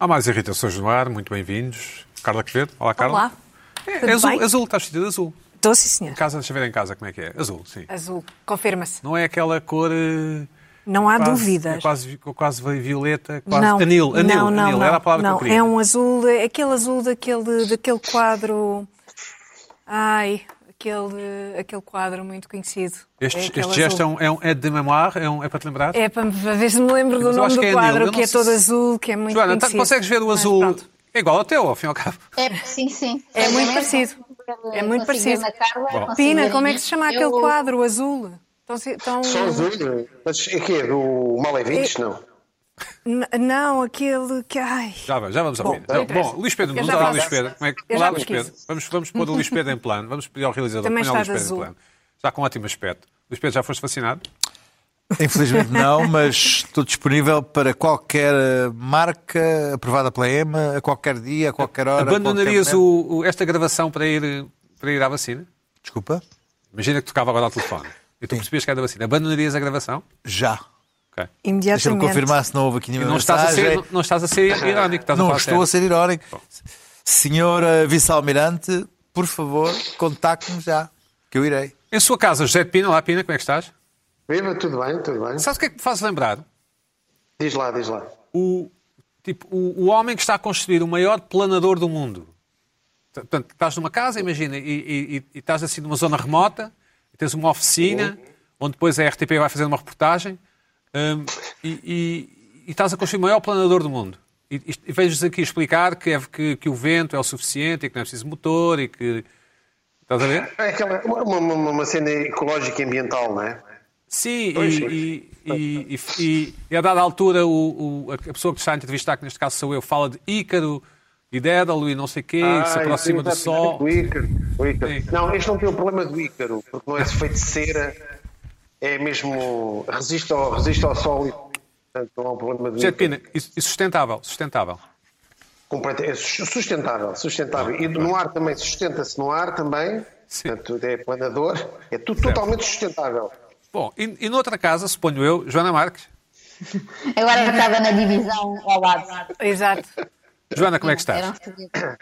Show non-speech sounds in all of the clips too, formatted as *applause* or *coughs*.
Há mais irritações no ar, muito bem-vindos. Carla Quevedo, olá Carla. Olá. É, azul, bem? azul, estás vestido de azul. Estou, sim, senhor. Em casa, deixa eu ver em casa como é que é. Azul, sim. Azul. Confirma-se. Não é aquela cor. eh, Não há quase, dúvidas. quase, quase violeta, quase. não. Anil, anil, não, não, anil. não. Era a palavra não. que eu queria. É um azul, é aquele azul daquele, daquele quadro. Ai, aquele, aquele quadro muito conhecido. Este, É este gesto é, um, é, um, é de memoire, é, um, é para te lembrar? É para para ver se me lembro do nome do é quadro, que é todo se- azul, que é muito Joana, tá- conhecido. consegues ver o azul? É igual ao teu, ao fim e ao cabo. É, sim, sim. É muito parecido. É muito parecido. Carla, Pina, como é que se chama aquele Eu- quadro azul? Tão, tão... Só azul? Mas é que é do Malevites? Não. Não, aquele que. Ai. Já, vamos- já vamos ao Bom, Bom, Luís Pedro, vamos faço. Luís Pedro. Como é que... Olá, Luís. Pedro. Vamos, vamos pôr o Luís Pedro em plano. Vamos pedir ao realizador Também ponha o Luís Pedro em azul. plano. Está com um ótimo aspecto. Luís Pedro, já foste vacinado? Infelizmente não, mas estou disponível para qualquer eh, marca aprovada pela EMA, a qualquer dia, a qualquer hora. Abandonarias qualquer o, o- esta gravação para ir, para ir à vacina? Desculpa? Imagina que tocava agora ao telefone e tu percebias que era da vacina. Abandonarias a gravação? Já. Ok. Imediatamente. Deixa-me confirmar se não houve aqui nenhuma não estás, a mensagem. ser, não, estás a ser irónico, estás a Não falar estou a ser irónico. Senhora Vice-Almirante, por favor, contacte-me já, que eu irei. Em sua casa, José de Pina, olá Pina, como é que estás? Viva, tudo bem, tudo bem. Sabes o que é que me faz lembrar? Diz lá, diz lá. o, tipo, o, o homem que está a construir o maior planador do mundo. Portanto, estás numa casa, imagina, e, e- e- e estás assim numa zona remota, e tens uma oficina, onde depois a RTP vai fazer uma reportagem, hum, e, e- e estás a construir o maior planador do mundo. E, e, vejo-vos aqui explicar que, é, que, que o vento é o suficiente e que não é preciso motor e que... Estás a ver? É aquela, uma, uma, uma cena ecológica e ambiental, não é? Sim, Pois, e, e, e, e- a dada altura o, o- a pessoa que está a entrevistar, que neste caso sou eu, fala de Ícaro e Dédalo e não sei o quê, que se Ah, aproxima do Sol. O Ícaro, o Ícaro. Não, este não tem o problema do Ícaro, porque não é feito de cera, é mesmo. resiste ao, resiste ao sol e, portanto, não há um problema de. Pina, e sustentável, sustentável. É su- sustentável, sustentável. E no ar também, sustenta-se no ar também, Sim. portanto, é planador, é tudo totalmente sustentável. Bom, e, e noutra casa, suponho eu, Joana Marques. Agora estava na divisão ao lado. Exato. Joana, como é que Era um estás?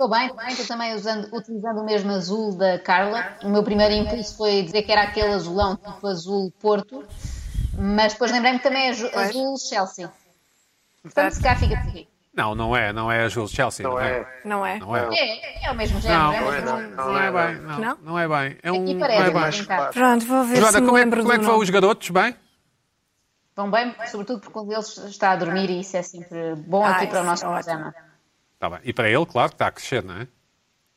Estou bem, estou bem, estou também usando, utilizando o mesmo azul da Carla. O meu primeiro impulso foi dizer que era aquele azulão, tipo azul Porto, mas depois lembrei-me que também é azu- azul Chelsea. Portanto, se cá fica por aqui. Não, não é, não é a Jules Chelsea, não, Não é? é? Não é? Não é. É, é o mesmo género, Não, é não mesmo é, género. não, é bem, não, Não? não é bem. É um, Aqui não parece, é bem. Pronto, vou ver se Joana, me como é, lembro como é que vão os garotos? Bem? Vão bem, sobretudo porque um deles está a dormir e isso é sempre bom Ah, aqui para o nosso é programa. Tá bem. E para ele, claro, que está a crescer, não é?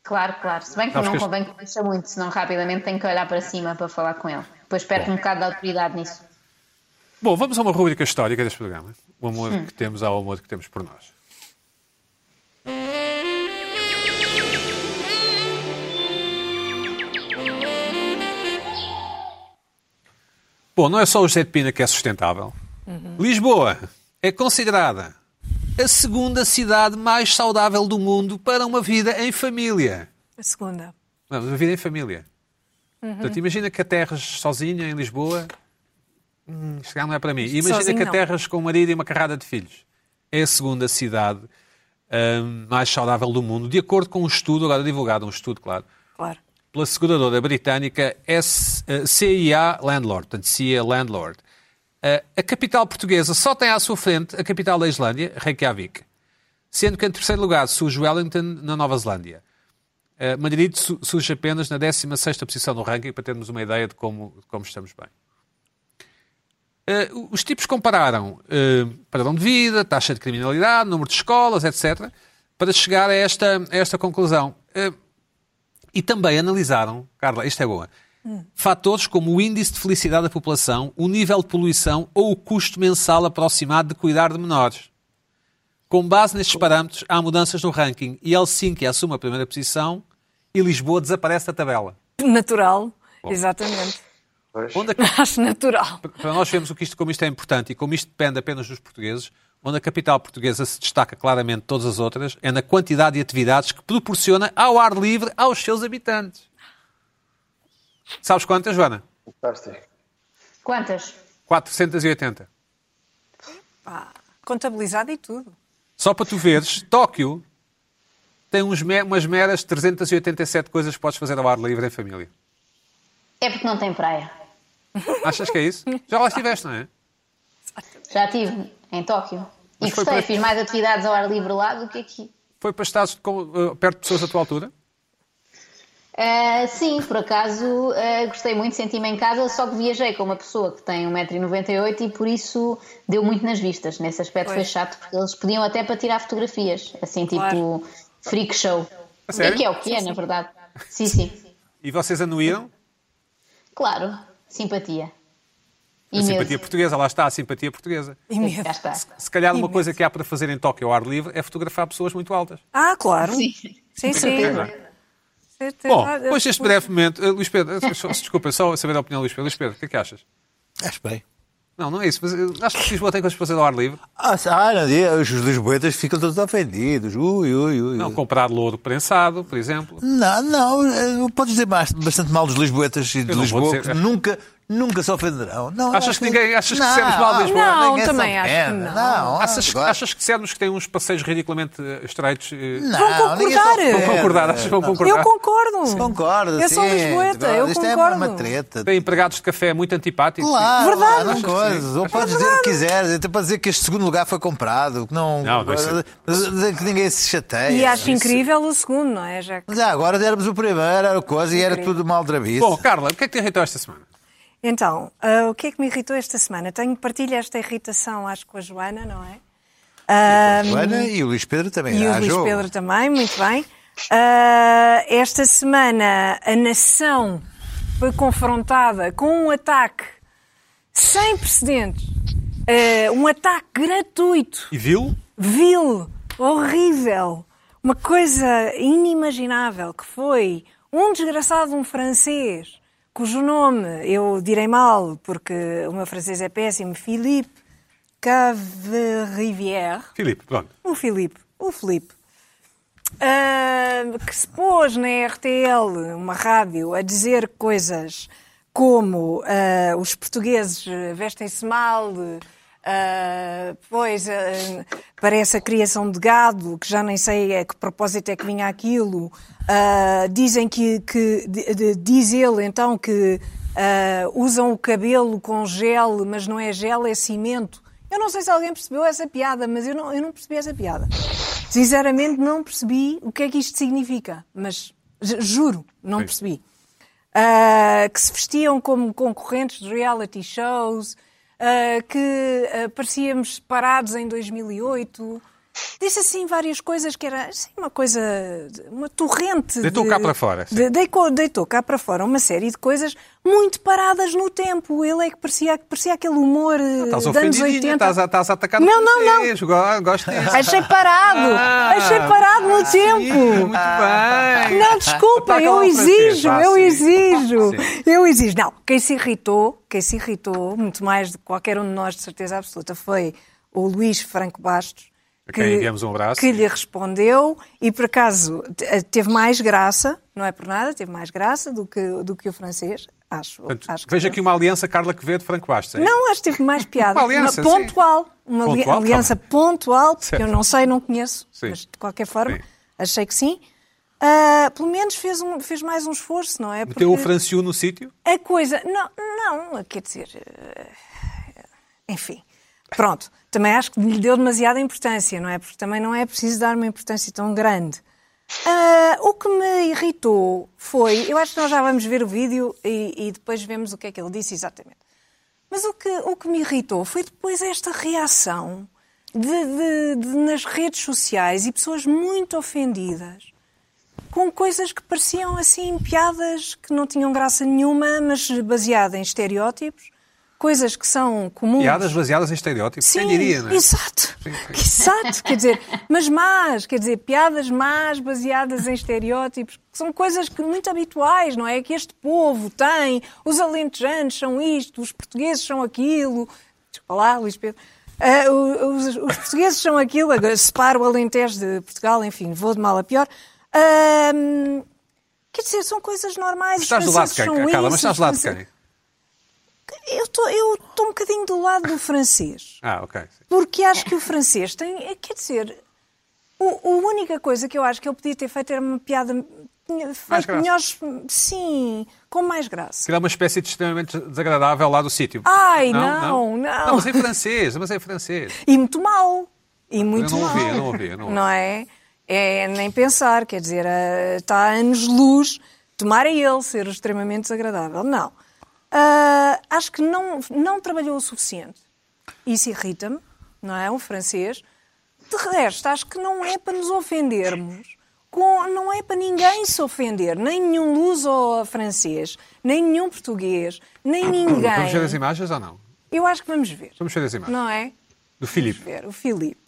Claro, claro. Se bem que Sabes não que este- convém que mexa muito, senão rapidamente tenho que olhar para cima para falar com ele. Depois perco um bocado de autoridade nisso. Bom, vamos a uma rubrica histórica deste programa. O amor Hum. que temos ao amor que temos por nós. Bom, não é só o José de Pina que é sustentável. Lisboa é considerada a segunda cidade mais saudável do mundo para uma vida em família. A segunda. Não, uma vida em família. Portanto, imagina que aterras sozinha em Lisboa. Hum, calhar não é para mim. Imagina Sozinho que não. aterras com o marido e uma carrada de filhos. É a segunda cidade hum, mais saudável do mundo, de acordo com um estudo, agora divulgado, um estudo, claro, Claro. pela seguradora britânica eh, CIA Landlord, portanto, CIA Landlord. Eh, a capital portuguesa só tem à sua frente a capital da Islândia, Reykjavik, sendo que em terceiro lugar surge Wellington, na Nova Zelândia. Uh, Madrid su- surge apenas na 16ª posição no ranking, para termos uma ideia de como, de como estamos bem. Uh, os tipos compararam uh, padrão de vida, taxa de criminalidade, número de escolas, etc., para chegar a esta, a esta conclusão. Uh, e também analisaram, Carla, isto é boa, fatores como o índice de felicidade da população, o nível de poluição ou o custo mensal aproximado de cuidar de menores. Com base nestes parâmetros, há mudanças no ranking e Helsinki assume a primeira posição e Lisboa desaparece da tabela. Natural. Exatamente. Pois. Onde a- *laughs* Acho natural. para nós vermos o que isto, como isto é importante e como isto depende apenas dos portugueses, onde a capital portuguesa se destaca claramente de todas as outras, é na quantidade de atividades que proporciona ao ar livre aos seus habitantes. Sabes quantas, Joana? Fantástico. Quantas? 480. Pá, contabilizado e tudo. Só para tu veres, Tóquio tem uns me- umas meras 387 coisas que podes fazer ao ar livre em família. É porque não tem praia. *laughs* Achas que é isso? Já lá estiveste, não é? Já estive em Tóquio. E Mas foi gostei, para- fiz mais atividades ao ar livre lá do que aqui. Foi para estados com, eh, perto de pessoas da tua altura? Ah, sim, por acaso ah, gostei muito, senti-me em casa, só que viajei com uma pessoa que tem 1,98m e por isso deu muito nas vistas. Nesse aspecto foi Pois. chato, porque eles pediam até para tirar fotografias, assim tipo Claro. freak show. É que é o que é, na verdade. Sim, sim. E vocês anuíram? Claro, simpatia. A simpatia portuguesa, lá está, a simpatia portuguesa. E Já medo. está. Se calhar uma Imenso. coisa que há para fazer em Tóquio ao ar livre é fotografar pessoas muito altas. Ah, claro. Sim. Sim, sim. Certeza. Bom, depois deste breve momento, eh, Luís Pedro, eh, só- desculpa, só saber a opinião do Luís Pedro. Luís Pedro, o que é que achas? Acho bem. Não, não é isso. Mas eh, acho que Lisboa tem coisas para fazer ao ar livre. Ah, não, dia, os lisboetas ficam todos ofendidos. Ui, ui, ui. Não, comprar louro prensado, por exemplo. Não, não, podes dizer bastante mal dos lisboetas e de Lisboa, dizer. nunca, nunca se ofenderão. Não, Achas que ninguém- achas que dissermos mal de Lisboa? Não, ninguém também acho que não. Não, Achas, agora- achas que dissermos que tem uns passeios ridiculamente eh, estreitos? eh, Não, Vão concordar. Vão concordar, achas que vão concordar? Eu concordo. Concordo, Eu sou sim. lisboeta, eu Isto é concordo. uma treta. Tem empregados de café muito antipáticos? Claro, Verdade. coisas. Ou podes dizer o que quiseres, até para dizer que este segundo lugar foi comprado, que não, Não, não é isso. dizer que ninguém se chateia. E acho Isso. incrível o segundo, não é? Já que- Mas já agora éramos o primeiro, era coisa e era tudo mal drabice. Bom, Carla, o que é que te irritou esta semana? Então, ah, o que é que me irritou esta semana? Tenho partilha esta irritação, acho, com a Joana, não é? Ah, Joana e o Luís Pedro também. e o Luís jogo. Pedro também, muito bem. Ah, esta semana a nação foi confrontada com um ataque sem precedentes, um ataque gratuito, E viu? vil, horrível, uma coisa inimaginável que foi um desgraçado, um francês, cujo nome eu direi mal porque o meu francês é péssimo, Philippe Caverivière. Filipe, pronto. O Filipe, o Filipe, ah, que se pôs na RTL, uma rádio, a dizer coisas como ah, os portugueses vestem-se mal, ah, pois ah, parece a criação de gado, que já nem sei a que propósito é que vinha aquilo. Ah, dizem que, que de- de- diz ele então que usam o cabelo com gel, mas não é gel, é cimento. Eu não sei se alguém percebeu essa piada, mas eu não, eu não percebi essa piada. Sinceramente, não percebi o que é que isto significa. Mas ju- juro, não percebi. Que se vestiam como concorrentes de reality shows, que ah, parecíamos parados em 2008. Disse assim várias coisas que era assim, uma coisa, uma torrente. Deitou de- cá para fora, sim. de- deitou, deitou cá para fora uma série de coisas muito paradas no tempo. Ele é que parecia, parecia aquele humor eh, dos anos ofendidinha, 80. estás a, estás a atacar no Não, não, não. Gosto disso. Achei parado! Ah, Achei parado no Sim, tempo! muito bem. Não, desculpa, Ataca eu exijo, eu sim. exijo, Sim. eu exijo. Não, quem se irritou, quem se irritou, muito mais do que qualquer um de nós, de certeza absoluta, foi o Luís Franco Bastos. A quem enviamos um abraço. Que lhe respondeu e, por acaso, te- teve mais graça, não é por nada, teve mais graça do que, do que o francês, acho. Portanto, acho que aqui uma aliança Carla Quevedo Franco Bastos. hein? Não, acho que teve mais piada. *laughs* Uma aliança, Uma sim. pontual. Uma Pontual, aliança bem. pontual, porque Certo. eu não sei, não conheço. Sim. Mas, de qualquer forma, Sim. achei que sim. Ah, pelo menos fez, um, fez mais um esforço, não é? Meteu o Franciu no sítio? A coisa. Não, não, quer dizer. eh, Enfim. Pronto. Também acho que lhe deu demasiada importância, não é? Porque também não é preciso dar uma importância tão grande. Ah, o que me irritou foi. Eu acho que nós já vamos ver o vídeo e, e depois vemos o que é que ele disse exatamente. Mas o que, o que me irritou foi depois esta reação de, de- de- nas redes sociais e pessoas muito ofendidas com coisas que pareciam assim piadas que não tinham graça nenhuma, mas baseada em estereótipos, coisas que são comuns. Piadas baseadas em estereótipos. Sim, Quem diria, não é? exato. Exato, quer dizer, mas más, quer dizer, piadas más baseadas em estereótipos, que são coisas que muito habituais, não é? Que este povo tem, os alentejanos são isto, os portugueses são aquilo. Desculpa lá, Luís Pedro. O- os, os portugueses são aquilo, agora separo o Alentejo de Portugal, enfim, vou de mal a pior. Ahm, quer dizer, são coisas normais. Estás do lado de quem, Carla? Mas estás do lado de quem? Eu estou eu estou um bocadinho do lado do francês. Ah, ok. sim. Porque acho que o francês tem, é, quer dizer, O, a única coisa que eu acho que ele podia ter feito era uma piada. Feito melhores. Sim, com mais graça. Criar uma espécie de extremamente desagradável lá do sítio. Ai, não, não. Não, mas em francês, mas em francês. E muito mal. E muito não mal. ouvi, eu não ouvi, eu não ouvi. é? É nem pensar, quer dizer, eh, está a anos-luz. Tomara ele ser extremamente desagradável. Não. Ah, acho que não, não trabalhou o suficiente. Isso irrita-me, não é? O francês. De resto, acho que não é para nos ofendermos. Com, não é para ninguém se ofender. Nem nenhum luso francês, nem nenhum português, nem *coughs* ninguém. Vamos ver as imagens ou não? Eu acho que vamos ver. Vamos ver as imagens. Não é? Do Filipe. Ver, o Filipe.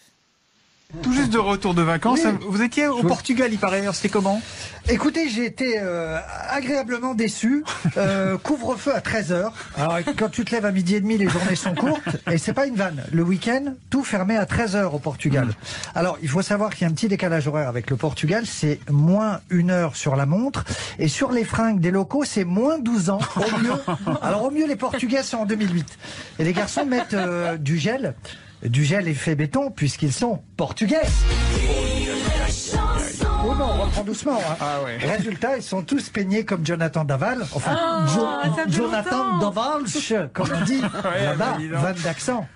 Tout juste de retour de vacances. Vous étiez au Portugal, il paraît. C'était comment Écoutez, j'ai été euh, agréablement déçu. Euh, Couvre-feu à 13h. Alors, quand tu te lèves à midi et demi, les journées sont courtes. Et c'est pas une vanne. Le week-end, tout fermé à 13h au Portugal. Alors, il faut savoir qu'il y a un petit décalage horaire avec le Portugal. C'est moins une heure sur la montre. Et sur les fringues des locaux, c'est moins 12 ans. Au mieux. *laughs* Alors, au mieux, les Portugais sont en 2008. Et les garçons mettent euh, du gel. Du gel effet béton, puisqu'ils sont portugais. Oh non, on reprend doucement. hein. Ah ouais. Résultat, ils sont tous peignés comme Jonathan Daval. Enfin, Jo- Jonathan Davalch, comme on dit *laughs* là-bas, bah, van d'accent.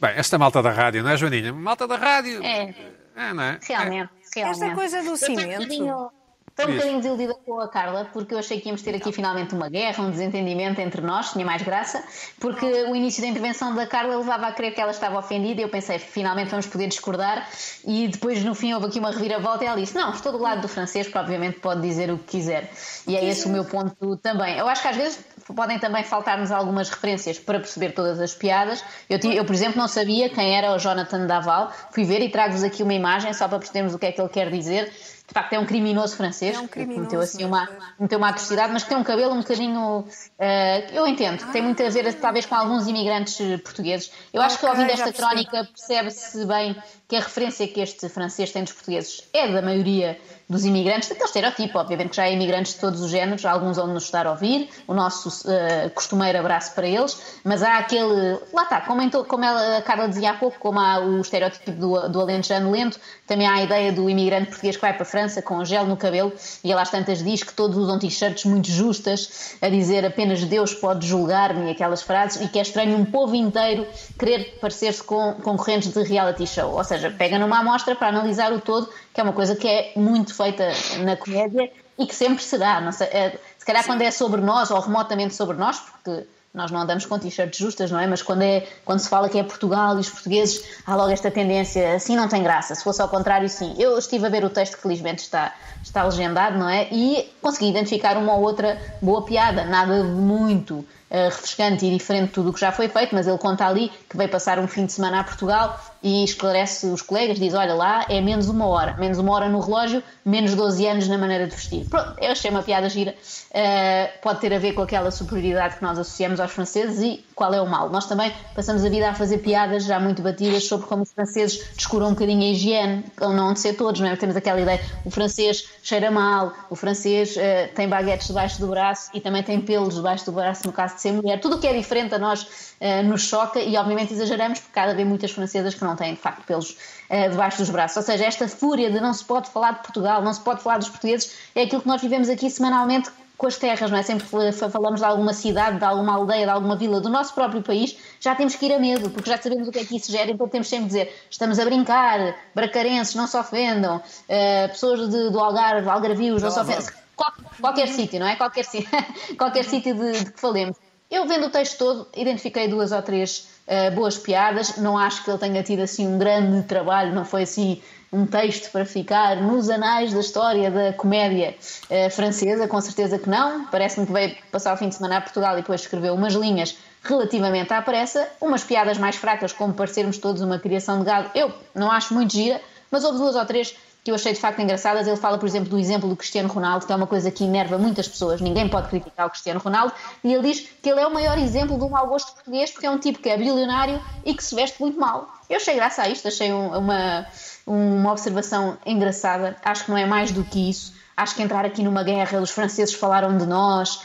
Bem, esta malta da rádio, não é, Joaninha? Malta da rádio. É, É, não é? realmente. realmente. Esta coisa do cimento. Estou um bocadinho desiludida com a Carla, porque eu achei que íamos ter aqui finalmente uma guerra, um desentendimento entre nós, tinha mais graça, porque o início da intervenção da Carla levava a crer que ela estava ofendida e eu pensei, finalmente vamos poder discordar, e depois no fim houve aqui uma reviravolta e ela disse: Não, estou do lado do francês, que obviamente pode dizer o que quiser. E é esse o meu ponto também. Eu acho que às vezes podem também faltar-nos algumas referências para perceber todas as piadas. Eu, eu, por exemplo, não sabia quem era o Jonathan Daval, fui ver e trago-vos aqui uma imagem só para percebermos o que é que ele quer dizer. De facto, é um criminoso francês, É um que criminoso cometeu assim uma, cometeu uma atrocidade, mas que tem um cabelo um bocadinho. eh, eu entendo, tem muito a ver, talvez, com alguns imigrantes portugueses. Eu acho que, Ok, ouvindo esta crónica, percebe-se bem que a referência que este francês tem dos portugueses é da maioria dos imigrantes, daquele estereotipo, obviamente que já há imigrantes de todos os géneros, alguns vão nos estar a ouvir, o nosso eh, costumeiro abraço para eles, mas há aquele, lá está, como, em to- como ela, a Carla dizia há pouco, como há o estereótipo do, do alentejano lento, também há a ideia do imigrante português que vai para a França com gel no cabelo e ela às tantas diz que todos usam t-shirts muito justas, a dizer apenas Deus pode julgar-me aquelas frases, e que é estranho um povo inteiro querer parecer-se com concorrentes de reality show, ou seja, pega numa amostra para analisar o todo, que é uma coisa que é muito feita na comédia e que sempre será, não sei, é, se calhar quando é sobre nós ou remotamente sobre nós, porque nós não andamos com t-shirts justas, não é? Mas quando, é, quando se fala que é Portugal e os portugueses, há logo esta tendência, assim não tem graça. Se fosse ao contrário, sim. Eu estive a ver o texto que felizmente está, está legendado, não é? E consegui identificar uma ou outra boa piada, nada muito eh, refrescante e diferente de tudo o que já foi feito, mas ele conta ali que veio passar um fim de semana a Portugal e esclarece os colegas, diz, olha lá, é menos uma hora, menos uma hora no relógio, menos 12 anos na maneira de vestir. Pronto, eu achei uma piada gira, Eh, pode ter a ver com aquela superioridade que nós associamos aos franceses e qual é o mal. Nós também passamos a vida a fazer piadas já muito batidas sobre como os franceses descuram um bocadinho a higiene, ou não de ser todos, não é? Temos aquela ideia, o francês cheira mal, o francês eh, tem baguetes debaixo do braço e também tem pelos debaixo do braço no caso de ser mulher. Tudo o que é diferente a nós eh, nos choca e obviamente exageramos porque cada vez muitas francesas que não têm de facto pelos eh, debaixo dos braços. Ou seja, esta fúria de não se pode falar de Portugal, não se pode falar dos portugueses, é aquilo que nós vivemos aqui semanalmente com as terras, não é? Sempre falamos de alguma cidade, de alguma aldeia, de alguma vila do nosso próprio país, já temos que ir a medo, porque já sabemos o que é que isso gera, então temos sempre de dizer, estamos a brincar, bracarenses, não se ofendam, eh, pessoas de- do Algarve, algarvios, não se ofendam. Qual- qualquer sítio, não é? Qualquer, *laughs* qualquer sítio de, de que falemos. Eu vendo o texto todo, identifiquei duas ou três eh, boas piadas, não acho que ele tenha tido assim um grande trabalho, não foi assim um texto para ficar nos anais da história da comédia eh, francesa, com certeza que não. Parece-me que veio passar o fim de semana a Portugal e depois escreveu umas linhas relativamente à pressa, umas piadas mais fracas, como parecermos todos uma criação de gado. Eu não acho muito gira, mas houve duas ou três que eu achei de facto engraçadas. Ele fala, por exemplo, do exemplo do Cristiano Ronaldo, que é uma coisa que enerva muitas pessoas. Ninguém pode criticar o Cristiano Ronaldo. E ele diz que ele é o maior exemplo de um mau gosto português, porque é um tipo que é bilionário e que se veste muito mal. Eu achei graça a isto, achei um- uma, uma observação engraçada. Acho que não é mais do que isso. Acho que entrar aqui numa guerra, os franceses falaram de nós.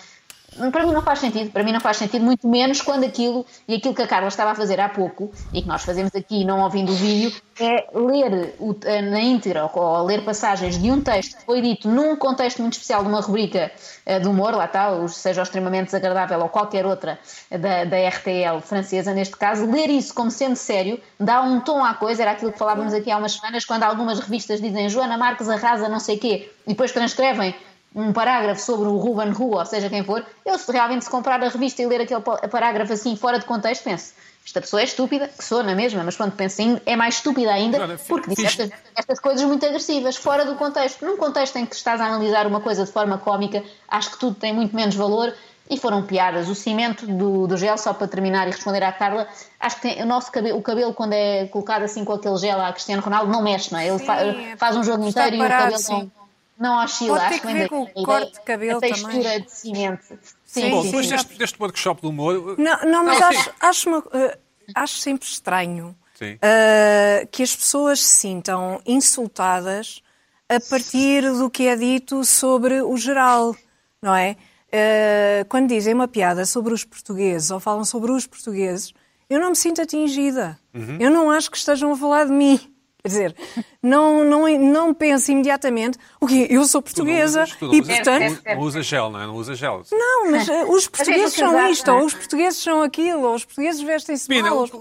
Para mim não faz sentido, para mim não faz sentido, muito menos quando aquilo, e aquilo que a Carla estava a fazer há pouco, e que nós fazemos aqui não ouvindo o vídeo, é ler o, na íntegra ou, ou ler passagens de um texto que foi dito num contexto muito especial de uma rubrica uh, de humor, lá está, seja o extremamente desagradável ou qualquer outra da, da RTL francesa, neste caso, ler isso como sendo sério dá um tom à coisa, era aquilo que falávamos aqui há umas semanas, quando algumas revistas dizem Joana Marques arrasa não sei quê, e depois transcrevem um parágrafo sobre o Ruben Hu, ou seja quem for, eu se realmente se comprar a revista e ler aquele parágrafo assim fora de contexto, penso, esta pessoa é estúpida, que sou na mesma, mas quando penso em é mais estúpida ainda, porque diz estas, estas, coisas muito agressivas, fora do contexto. Num contexto em que estás a analisar uma coisa de forma cómica, acho que tudo tem muito menos valor e foram piadas. O cimento do, do gel, só para terminar e responder à Carla, acho que tem, o nosso cabelo, o cabelo, quando é colocado assim com aquele gel a Cristiano Ronaldo, não mexe, não é? Ele sim, fa, faz um jogo inteiro e o cabelo não não oscila. Pode ter que ver com o corte de cabelo a textura também. de cimento. Sim, Bom, depois deste, deste workshop do humor... Não, não mas acho, acho, uma, uh, acho sempre estranho uh, que as pessoas se sintam insultadas a partir do que é dito sobre o geral, não é? Uh, quando dizem uma piada sobre os portugueses ou falam sobre os portugueses, eu não me sinto atingida. Uhum. Eu não acho que estejam a falar de mim. Quer dizer, não, não, não pense imediatamente, o quê? Eu sou portuguesa tu não usas, tu não e, usas, portanto... Não usa gel, não é? Não usa gel. Não, mas uh, os portugueses são isto, ou os portugueses são aquilo, ou os portugueses vestem-se mal. Os...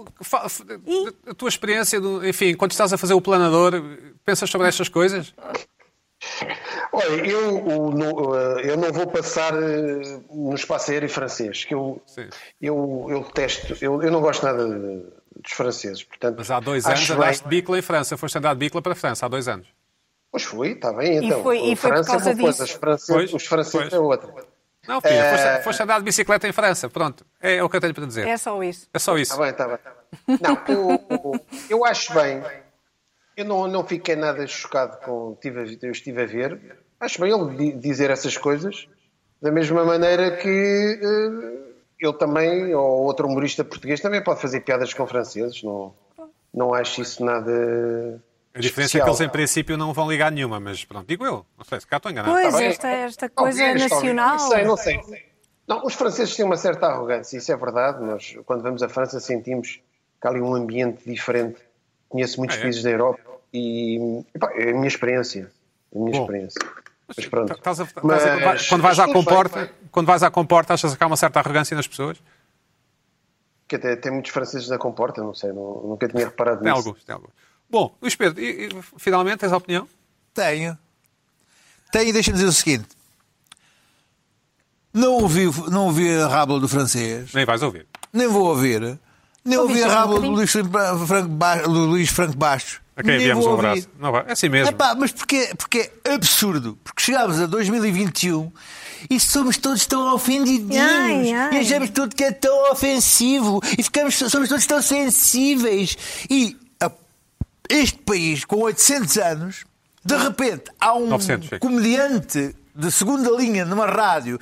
A tua experiência, do, enfim, quando estás a fazer o planador, pensas sobre estas coisas? Olha, eu, eu não vou passar eh, no espaço aéreo francês, que eu, eu, eu testo, eu, eu não gosto nada de dos franceses. Portanto, Mas há dois anos andaste de bicla em França, foste andar de bicla para a França, há dois anos. Pois fui, está bem, então. E foi, e foi França por causa é uma coisa, disso. os franceses, Pois, os franceses pois. é outra. Não, filha, Eh, foste, foste andar de bicicleta em França, pronto. É, é o que eu tenho para dizer. É só isso. É só isso. Está bem, está bem. Não, eu, eu acho bem. Eu não, não fiquei nada chocado com. Tive, eu estive a ver. Acho bem ele di- dizer essas coisas da mesma maneira que eh, ele também, ou outro humorista português, também pode fazer piadas com franceses. Não, não acho isso nada. A diferença é que eles, em princípio, não vão ligar nenhuma, mas pronto, digo eu. Não sei, se cá estou enganado. Pois, Tá esta, esta coisa Talvez, talvez. nacional. Não sei, não sei. Não, os franceses têm uma certa arrogância, isso é verdade. Nós, quando vamos à França, sentimos que há ali um ambiente diferente. Conheço muitos Ah, é? países da Europa e epá, é a minha experiência. A minha Bom. experiência. Mas pronto. A- estás a- Mas- quando vais à mas comporta, bem, quando vais à comporta, achas que há uma certa arrogância nas pessoas? Que até tem muitos franceses na comporta, não sei, não- nunca tinha reparado Tem nisso. alguns, tem alguns. Bom, Luís Pedro, e, e, finalmente tens a opinião? Tenho. Tenho e deixa-me dizer o seguinte. Não ouvi, não ouvi a rábula do francês, Nem vais ouvir. nem vou ouvir. Nem ouvi a rábula do? Luís Franco, Ba- do Luís Franco Bastos. A quem enviamos um abraço. Não vai. É assim mesmo. Epá, mas porque, porque é absurdo. Porque chegámos a 2021 e somos todos tão ofendidinhos. Ai, ai. E achamos tudo que é tão ofensivo. E ficamos, somos todos tão sensíveis. E a- este país, com 800 anos, de repente há um 900, sim. comediante de segunda linha numa rádio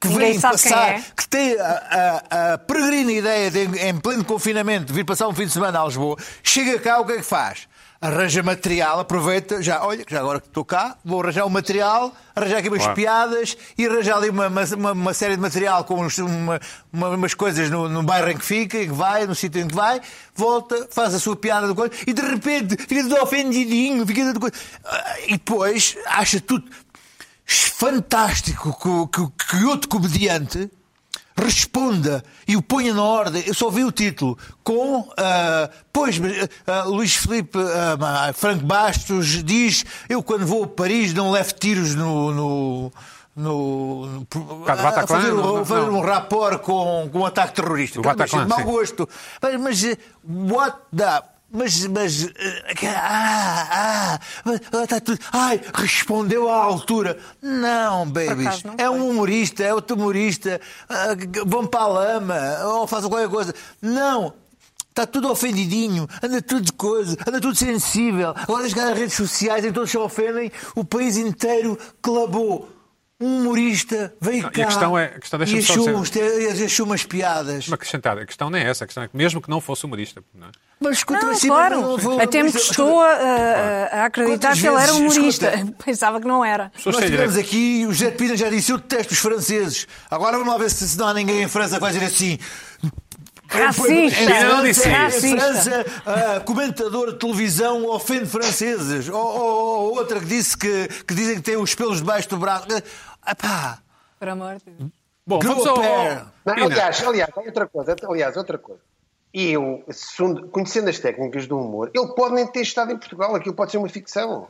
que Ninguém vem passar, é. que tem a, a, a peregrina ideia de, em pleno confinamento, vir passar um fim de semana a Lisboa, chega cá, o que é que faz? Arranja material, aproveita, já, olha, já agora que estou cá, vou arranjar o material, arranjar aqui umas Claro. piadas e arranjar ali uma, uma, uma série de material com uns- uma- uma- umas coisas no, no bairro em que fica, em que vai, no sítio em que vai, volta, faz a sua piada do coisa e de repente fica tudo ofendidinho, fica tudo coisa. Ah, E depois acha tudo fantástico que, que- que outro comediante responda e o ponha na ordem. Eu só vi o título com. ah, pois, ah, Luís Filipe ah, Franco Bastos diz: Eu, quando vou a Paris, não levo tiros no. no no, no a Bataclan, fazer, não, um, fazer não. um rapport com, com um ataque terrorista. Mas Bataclan, mau gosto. Mas, mas what the. Mas, mas, eh, ah, ah, mas, ah, tá tudo, ai, respondeu à altura. Não, babies, não é um humorista, é outro humorista, ah, vão para a lama, ou façam qualquer coisa. Não, Está tudo ofendidinho, anda tudo de coisa, anda tudo sensível. Agora chegar às redes sociais em todos se ofendem, o país inteiro clamou. Um humorista veio Não, e cá a questão é- a questão, e achou, dizer- achou umas piadas. Deixa-me acrescentar, a questão não é essa, a questão é que mesmo que não fosse humorista, não é? Mas escuta, Não, mas claro. mas não foi- Até me mas- custou a, a- a acreditar Quantas que ele era humorista. escuta. *laughs* Pensava que não era. Nós tivemos aqui, o José Pina já disse, eu detesto os franceses. Agora vamos lá ver se, se não há ninguém em França que vai dizer assim. Racista. Em França, Racista. França, a comentadora de televisão ofende franceses. Ou, ou- ou outra que disse que, que dizem que tem os pelos debaixo do braço. Epá, Por amor de Deus. Bom, vamos ao... Não, aliás, aliás, outra coisa, aliás, outra coisa. E eu, segundo- conhecendo as técnicas do humor, ele pode nem ter estado em Portugal, aquilo pode ser uma ficção.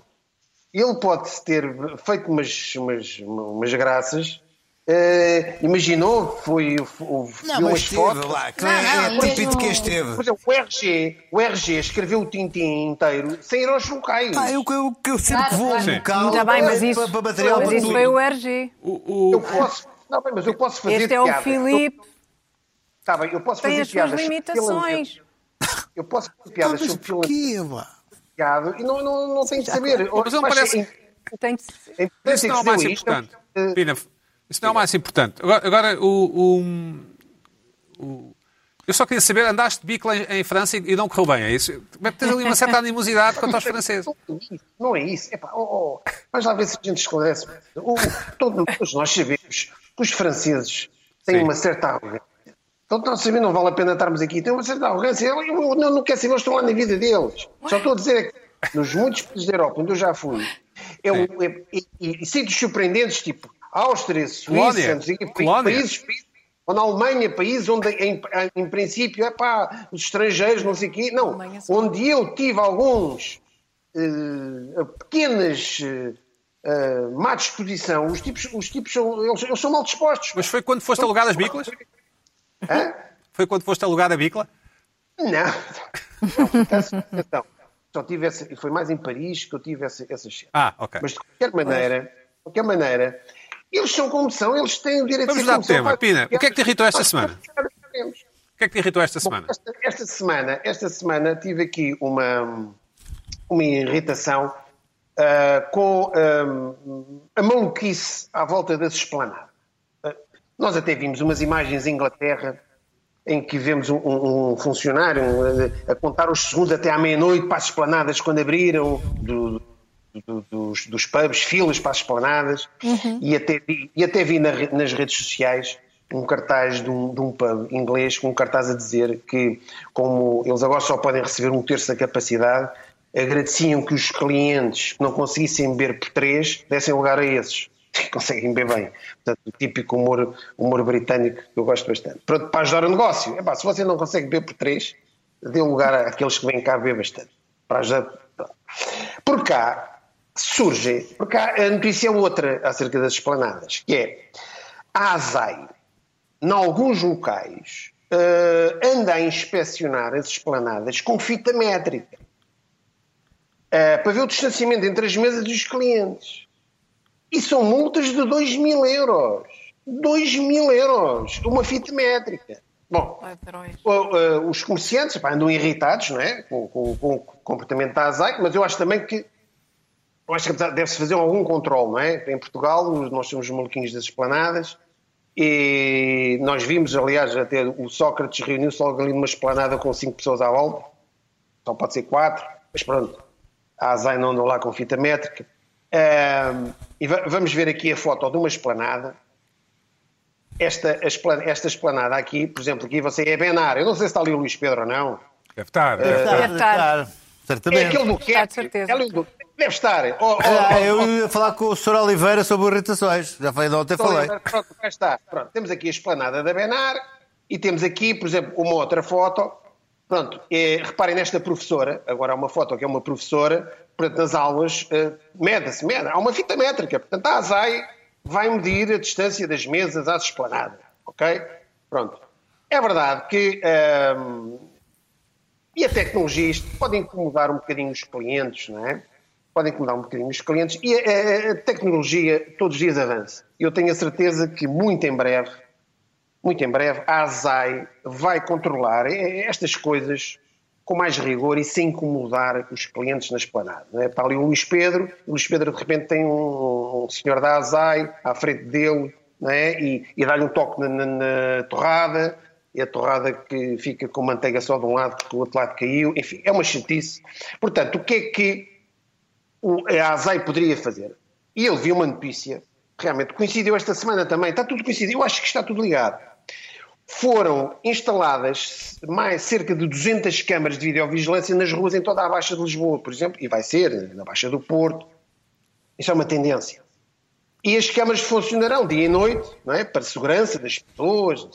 Ele pode ter feito umas, umas, umas graças, eh, imaginou, foi, foi, não, viu mas as esteve fotos. lá. Que Não, é, não, é e típico quem mesmo- esteve. Por exemplo, o RG, o RG escreveu o Tintim inteiro sem ir aos locais. Ah, eu, eu, eu sempre que vou a um Claro, claro. local Muito bem, mas isso, para, material mas para isso foi o RG. O, Eu o, posso, não, bem, mas eu posso fazer Este é o. Filipe. Tá bem, eu posso Tem fazer as suas piadas sobre limitações. Eu posso fazer piadas mas sobre porquê, e não, não, não tenho de saber. Mas não Mas parece- a- Tem importância isso não é o que mais importante. eh, Pina, isso não é o mais importante. Agora, agora, o, o- o- Eu só queria saber, andaste de bicla em, em França e não correu bem, é isso? Ter ali uma certa animosidade quanto aos franceses. *laughs* Não é isso, Não é isso. Epá, oh, oh, Vamos lá ver se a gente esclarece. O- todo- todos nós sabemos que os franceses têm Sim. uma certa arrogância. Então, nós sabemos, não vale a pena estarmos aqui. Têm uma certa arrogância. Eu, eu- eu não, não quero saber, eles estão lá na vida deles. Só estou a dizer é que nos muitos países da Europa onde eu já fui, é, um- é, e, e, e sítios surpreendentes, tipo Áustria, Suíça, não países, países ou na Alemanha, países onde, em, em princípio, é pá, os estrangeiros, não sei o quê. Não, onde eu tive alguns eh, pequenas eh, má disposição, os tipos, os tipos são, eles, eles são mal dispostos. Mas foi quando foste alugar as biclas? Hã? Foi quando foste alugar a bicla? Não. Não, atenção. Só tive essa, foi mais em Paris que eu tive essa, essa cena. Ah, ok. Mas de qualquer maneira, de qualquer maneira, eles são como são, eles têm o direito Vamos de ser são. tema. Faz- Pina, o que é que te irritou esta semana? O que é que te irritou esta Bom, semana? esta, esta semana, esta semana tive aqui uma, uma irritação ah, com ah, a maluquice à volta das esplanadas. Ah, nós até vimos umas imagens em Inglaterra em que vemos um, um- um funcionário a contar os segundos até à meia-noite para as esplanadas quando abriram do- do- dos, dos pubs, filas para as esplanadas, e, até vi, e até vi na nas redes sociais um cartaz de um, de um pub inglês com um cartaz a dizer que, como eles agora só podem receber um terço da capacidade, agradeciam que os clientes que não conseguissem beber por três dessem lugar a esses que *laughs* conseguem beber bem. Portanto, o típico humor, humor britânico que eu gosto bastante. Pronto, para ajudar o negócio. Epá, se você não consegue beber por três, dê lugar àqueles que vêm cá beber bastante. Para ajudar. Por cá surge, por cá a notícia é outra acerca das esplanadas, que é a ASAI, em alguns locais, eh, anda a inspecionar as esplanadas com fita métrica eh, para ver o distanciamento entre as mesas e os clientes. E são multas de 2 mil euros. 2 mil euros. Uma fita métrica. Bom, eh, os comerciantes pá, andam irritados não é? com, com- com o comportamento da ASAI, mas eu acho também que eu acho que deve-se fazer algum controle, não é? Em Portugal, nós somos maluquinhos das esplanadas e nós vimos, aliás, até o Sócrates reuniu-se logo ali numa esplanada com cinco pessoas à volta, só pode ser quatro, mas pronto, a não andou lá com fita métrica. Ahm, e va- vamos ver aqui a foto de uma esplanada. Esta, esplan- esta esplanada aqui, por exemplo, aqui você é Benar. Eu não sei se está ali o Luís Pedro ou não. Deve estar. Deve estar. Deve estar. É Certamente. aquele do certeza. É Deve estar. Oh, oh, Ah, eu ia falar com o Sr. Oliveira sobre irritações. Já falei de ontem, falei. Pronto, cá está. Pronto, temos aqui a esplanada da Benar e temos aqui, por exemplo, uma outra foto. Pronto, é, reparem nesta professora, agora há uma foto que é uma professora, portanto, nas aulas, eh, mede-se, mede, há uma fita métrica, portanto, a ASAI vai medir a distância das mesas às esplanadas, ok? Pronto. É verdade que ahm, e a tecnologia, isto pode incomodar um bocadinho os clientes, não é? Pode incomodar um bocadinho os clientes. E a, a- tecnologia todos os dias avança. Eu tenho a certeza que muito em breve, muito em breve, a ASAI vai controlar estas coisas com mais rigor e sem incomodar os clientes na esplanada. É? Está ali o Luís Pedro, o Luís Pedro de repente tem um, um senhor da Azai à frente dele é? e, e dá-lhe um toque na, na, na torrada, e a torrada que fica com manteiga só de um lado porque o outro lado caiu, enfim, é uma chatice. Portanto, o que é que o- a ASAI poderia fazer? E eu vi uma notícia, realmente coincidiu esta semana também, está tudo coincidido, eu acho que está tudo ligado. Foram instaladas mais cerca de 200 câmaras de videovigilância nas ruas em toda a Baixa de Lisboa, por exemplo, e vai ser na Baixa do Porto. Isso é uma tendência. E as câmaras funcionarão dia e noite, não é? Para segurança das pessoas.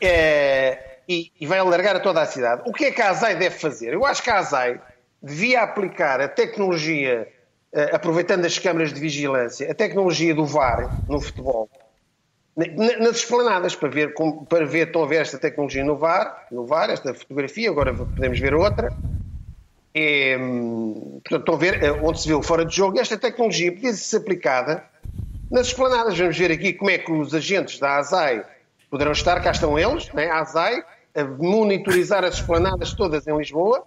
É, e, e vai alargar a toda a cidade. O que é que a ASAI deve fazer? Eu acho que a ASAI devia aplicar a tecnologia, eh, aproveitando as câmaras de vigilância, a tecnologia do VAR no futebol, na- na- nas esplanadas, para ver, para ver, estão a ver esta tecnologia no VAR, no VAR, esta fotografia, agora podemos ver outra. É, hum, portanto, estão a ver eh, onde se o fora de jogo. E esta tecnologia podia ser aplicada nas esplanadas. Vamos ver aqui como é que os agentes da ASAI poderão estar, cá estão eles, né? a ASAI, a monitorizar as esplanadas todas em Lisboa,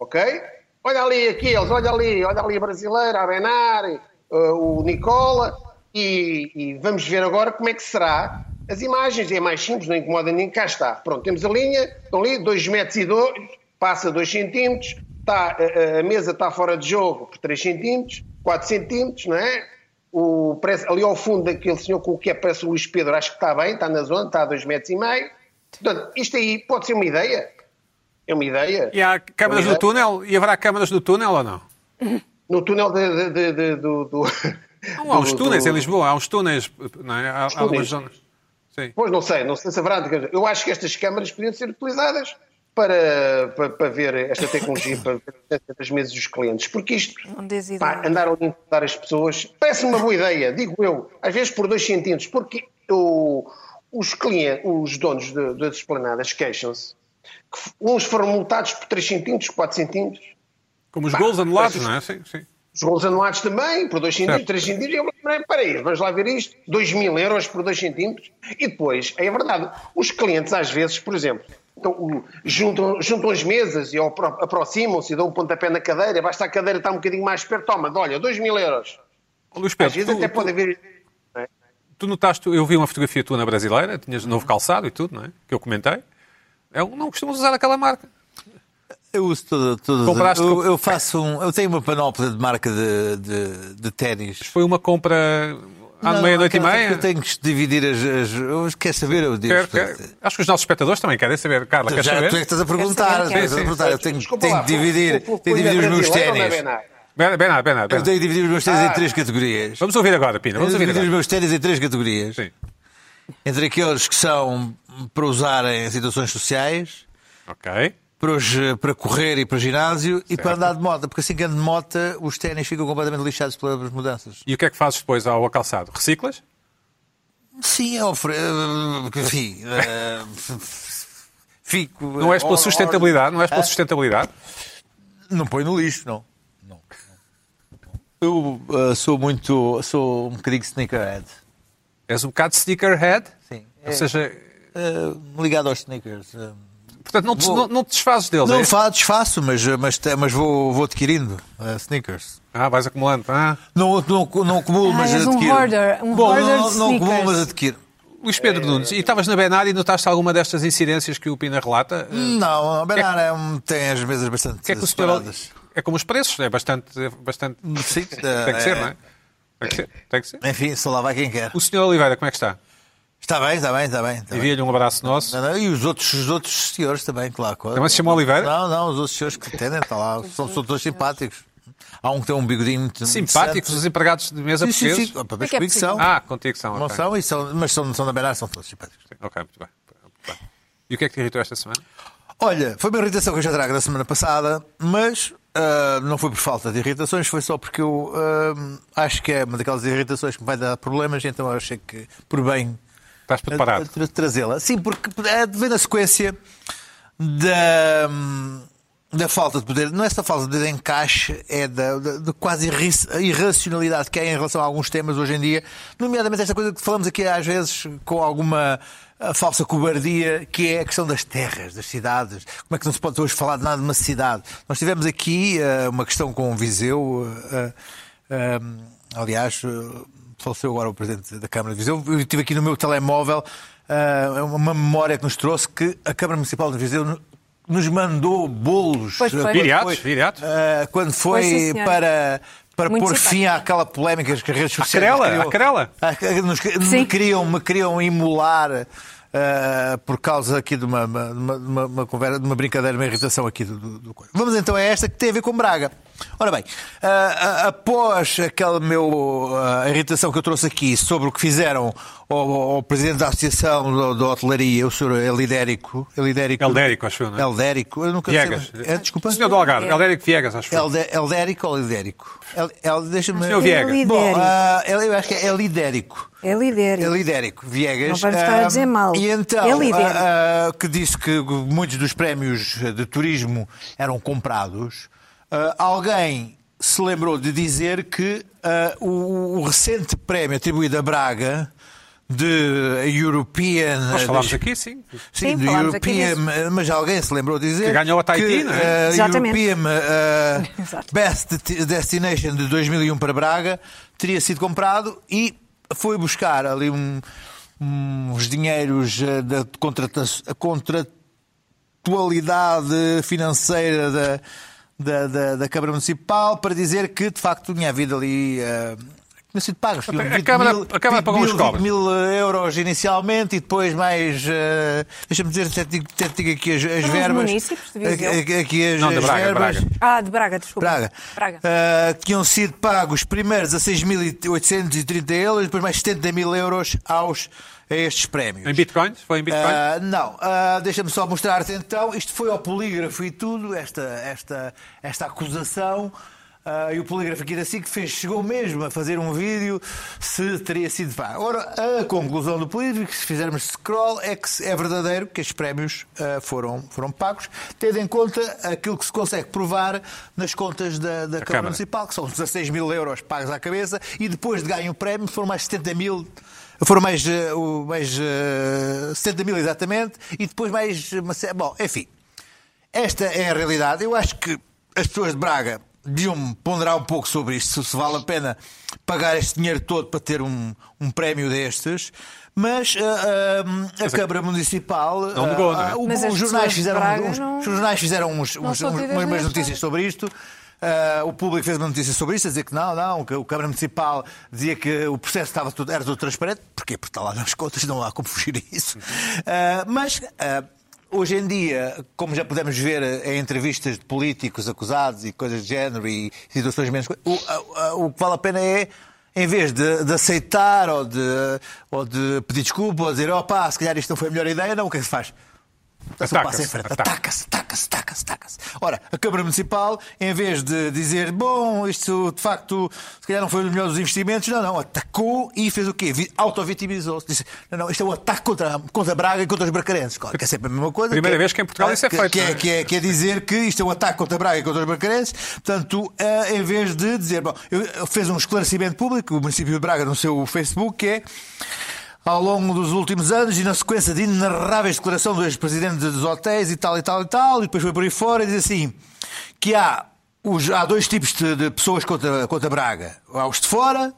ok? Olha ali aqueles, olha ali, olha ali a brasileira, a Benar, eh, o Nicola, e, e vamos ver agora como é que será as imagens. É mais simples, não incomoda ninguém, cá está. Pronto, temos a linha, estão ali, 2 metros e 2, passa 2 centímetros, a, a mesa está fora de jogo por 3 centímetros, 4 centímetros, não é? O, parece, ali ao fundo daquele senhor com o que é, parece o Luís Pedro, acho que está bem, está na zona, está a 2 metros e meio. Portanto, isto aí pode ser uma ideia. É uma ideia. E há câmaras Uma no túnel? E haverá câmaras no túnel ou não? No túnel de, de- de- de- do. do Não, há uns túneis do- em Lisboa, há uns túneis, não é? Há, há algumas zonas. Sim. Pois não sei, não sei se haverá. Eu acho que estas câmaras podiam ser utilizadas para, para, para ver esta tecnologia, para ver a distância das mesas dos clientes. Porque isto, Não diz pá, ideia. andar a incomodar as pessoas, parece uma boa ideia, digo eu, às vezes por dois centímetros, porque o- os clientes, os donos de- das esplanadas queixam-se que uns foram multados por 3 centímetros, 4 centímetros, Como os gols anulados, não é? Sim, sim. os gols anuados também, por 2 centímetros, Certo. 3 centímetros. Eu lembrei, peraí, vamos lá ver isto. 2 mil euros por 2 centímetros. E depois, é verdade, os clientes às vezes, por exemplo, então, juntam, juntam as mesas e apro- aproximam-se e dão um pontapé na cadeira, basta a cadeira estar um bocadinho mais perto, toma, olha, 2 mil euros. Luís Às Pedro, vezes tu, até pode haver... tu notaste, eu vi uma fotografia tua na brasileira, tinhas novo calçado e tudo, não é? Que eu comentei. Eu não costumas usar aquela marca. Eu uso toda, todas. Compraste eu, eu faço um. Eu tenho uma panóplia de marca de, de, de ténis. Foi uma compra à Não, meia-noite e meia. Eu tenho que dividir as. as eu, quer saber? Eu digo. Quero- quero- Acho que os nossos espectadores também querem saber. Carla, queres Já saber? tu é que estás a perguntar. saber, quero. estás a perguntar. Eu tenho, Desculpa tenho que dividir, tenho que dividir os meus ténis. Bernardo, Bernardo. Eu tenho que dividir os meus ténis em Ah. três categorias. Vamos ouvir agora, Pina. Vamos ouvir dividir os agora. meus ténis em três categorias. Sim. Entre aqueles que são para usar em situações sociais, Ok. para, os, eh, para correr e para ginásio e para andar de moto. Porque assim que ando de moto, os ténis ficam completamente lixados pelas mudanças. E o que é que fazes depois ao calçado? Reciclas? Sim, ofre... eh, enfim, eh, *laughs* fico. Não és pela sustentabilidade? Não és pela Ah? sustentabilidade? Não põe no lixo, não. não. Eu eh, sou muito. sou um bocadinho sneakerhead. És um bocado sneakerhead? Sim. Ou É, seja, eh, ligado aos sneakers. eh. portanto, não te, Vou- não, não te desfazes deles, Não é? fa- desfaço, mas, mas, te- mas vou, vou adquirindo eh, sneakers. Ah, vais acumulando. Ah. Não, não, não acumulo, Ah, mas és um adquiro. hoarder, um Bom, hoarder não, de não acumulo, mas adquiro. Luís Pedro Nunes, e estavas na Benar e notaste alguma destas incidências que o Pina relata? Não, a Benar é um- tem as mesas bastante O que é que o senhor... separadas. É como os preços, é bastante... É bastante... Sim, *laughs* Tem que ser, não é? Tem que ser. Tem que ser. Enfim, só lá vai quem quer. O senhor Oliveira, como é que está? Está bem, está bem, está bem. Está. Envia-lhe um abraço nosso. Não, não, E os outros, os outros senhores também, claro. Também se chama Oliveira? Não, não, os outros senhores que atendem, está lá, são, são todos simpáticos. Há um que tem um bigodinho muito Simpáticos, os empregados de mesa Sim, sim, portugueses? sim. É mas que é possível. são. Ah, contigo são, Não ok. são, e são, mas são, são da Benar, são todos simpáticos. Ok, muito bem. Muito bem. E o que é que te irritou esta semana? Olha, foi uma irritação que eu já trago da semana passada, mas ah, não foi por falta de irritações, foi só porque eu ah, acho que é uma daquelas irritações que me vai dar problemas, então eu achei que, por bem, Estás preparado? tra- trazê-la. Sim, porque é, vem na sequência da, da falta de poder, não é essa falta de encaixe, é da, da, da quase irracionalidade que há em relação a alguns temas hoje em dia, nomeadamente esta coisa que falamos aqui às vezes com alguma ah, falsa cobardia, que é a questão das terras, das cidades. Como é que não se pode hoje falar de nada de uma cidade? Nós tivemos aqui ah, uma questão com o Viseu, ah, ah, aliás, faleceu agora o Presidente da Câmara de Viseu, eu tive aqui no meu telemóvel uma memória que nos trouxe que a Câmara Municipal de Viseu nos mandou bolos Pois foi. quando Viriatos, foi, viriatos. ah, quando foi Pois sim, para, para Muito pôr simpático. fim àquela polémica que as redes sociais querela, criou. à querela. Ah, nos- me queriam, me queriam imular ah, por causa aqui de uma, uma, uma- uma, conversa, de uma brincadeira, uma irritação aqui do, do, do. Vamos então a esta que tem a ver com Braga. Ora bem, ah, ah, após aquela meu ah, irritação que eu trouxe aqui sobre o que fizeram ao, ao presidente da Associação da- Hotelaria, o Sr. Elidérico. Elidérico, Eldérico, acho eu, não é? Eldérico, eu nunca Viegas. sei. É, desculpa. Senhor do Algarve, Eldérico Viegas, acho eu. Elde- Eldérico ou Lidérico? El, El, Deixa-me. Senhor Viegas. Lidérico. Bom, ah, eu acho que é Lidérico. É líder. É Lidérico, Viegas. Não vamos estar a Ah, dizer mal. E então, É Lidérico. ah, ah, que disse que muitos dos prémios de turismo eram comprados, ah, alguém se lembrou de dizer que ah, o, o recente prémio atribuído a Braga de European. Nós falámos das- aqui, sim. Sim, Sim, do falámos aqui European, mas alguém se lembrou de dizer Que ganhou a Tahiti, que, não é? Exatamente. European *laughs* Exato. Best Destination de 2001 para Braga teria sido comprado e foi buscar ali um- uns dinheiros da contratualidade financeira da, da, da, da Câmara Municipal para dizer que de facto tinha havido ali. eh, tinha sido pagos. A Câmara- a Câmara pagou os cobres. mil euros inicialmente e depois mais. eh, Deixa-me dizer, até digo, até digo aqui as, as verbas. Aqui- Aqui as, Não, de as Braga, verbas. Braga. Ah, de Braga, desculpa. Braga. Braga. Ah, tinham sido pagos primeiros a 6.830 euros, depois mais 70 mil euros aos, a estes prémios. Em bitcoins? Foi em bitcoin? Ah, não, Ah, deixa-me só mostrar-te então. Isto foi ao polígrafo e tudo, esta, esta, esta acusação. Ah, e o polígrafo aqui da SIC fez, chegou mesmo a fazer um vídeo se teria sido pago. Ora, a conclusão do polígrafo, se fizermos scroll, é que é verdadeiro que estes prémios ah, foram, foram pagos, tendo em conta aquilo que se consegue provar nas contas da, da Câmara, Câmara. Municipal, que são 16 mil euros pagos à cabeça, e depois de ganho o prémio foram mais 70 mil. Foram mais, eh, o- mais eh, 70 mil exatamente, e depois mais. Bom, enfim. Esta é a realidade. Eu acho que as pessoas de Braga deviam ponderar um pouco sobre isto, se vale a pena pagar este dinheiro todo para ter um, um prémio destes. Mas ah, ah, a Câmara Municipal. Não negou, não é? as os jornais fizeram, Braga uns, não- os jornais fizeram uns, uns- umas notícias sobre isto. Ah, o público fez uma notícia sobre isto, a dizer que não, não, que o Câmara Municipal dizia que o processo estava tudo, era tudo transparente. Porquê? Porque está lá nas contas, não há como fugir a isso. Ah, mas ah, hoje em dia, como já podemos ver em entrevistas de políticos acusados e coisas de género e situações menos. O, o que vale a pena é. Em vez de, de aceitar ou de, ou de pedir desculpa ou dizer, opá, se calhar isto não foi a melhor ideia, não, o que é que se faz? Ataca-se, passo em frente. ataca. Ataca-se, ataca-se, ataca-se, ataca-se. Ora, a Câmara Municipal, em vez de dizer, bom, isto de facto, se calhar não foi o melhor dos investimentos, não, não, atacou e fez o quê? Vi- Auto-vitimizou-se. Disse, não, não, isto é um ataque contra, contra Braga e contra os bracarenses. Claro, que é sempre a mesma coisa. Primeira que é- vez que em Portugal isso é feito, Que é, é? que é, que é dizer que isto é um ataque contra Braga e contra os bracarenses. Portanto, eh, em vez de dizer, bom, eu, eu fez um esclarecimento público, o município de Braga, no seu Facebook, que é ao longo dos últimos anos e na sequência de inenarráveis declaração do ex-presidente dos hotéis e tal e tal e tal, e depois foi por aí fora e diz assim que há, os, há dois tipos de, de pessoas contra, contra Braga. Há os de fora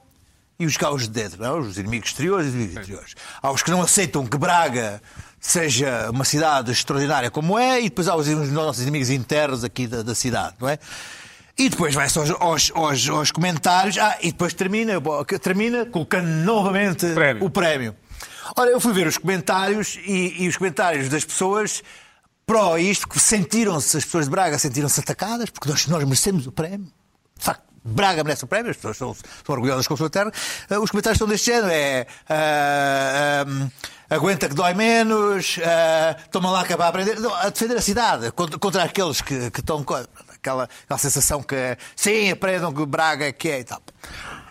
e os cá os de dentro, não? é? os inimigos exteriores e os inimigos interiores. Há os que não aceitam que Braga seja uma cidade extraordinária como é, e depois há os nossos inimigos internos aqui da, da cidade, não é? E depois vai-se aos, aos, aos, aos comentários, ah, e depois termina, termina colocando novamente Prémio. o prémio. Ora, eu fui ver os comentários e, e os comentários das pessoas pró isto, que sentiram-se, as pessoas de Braga sentiram-se atacadas, porque nós, nós merecemos o prémio. De facto, Braga merece o prémio, as pessoas são, são orgulhosas com a sua terra. Ah, Os comentários são deste género, é... ah, ah, aguenta que dói menos, ah, toma lá que é para aprender. Não, a defender a cidade contra, contra aqueles que, que estão aquela, aquela sensação que sim, aprendam que Braga é que é e tal.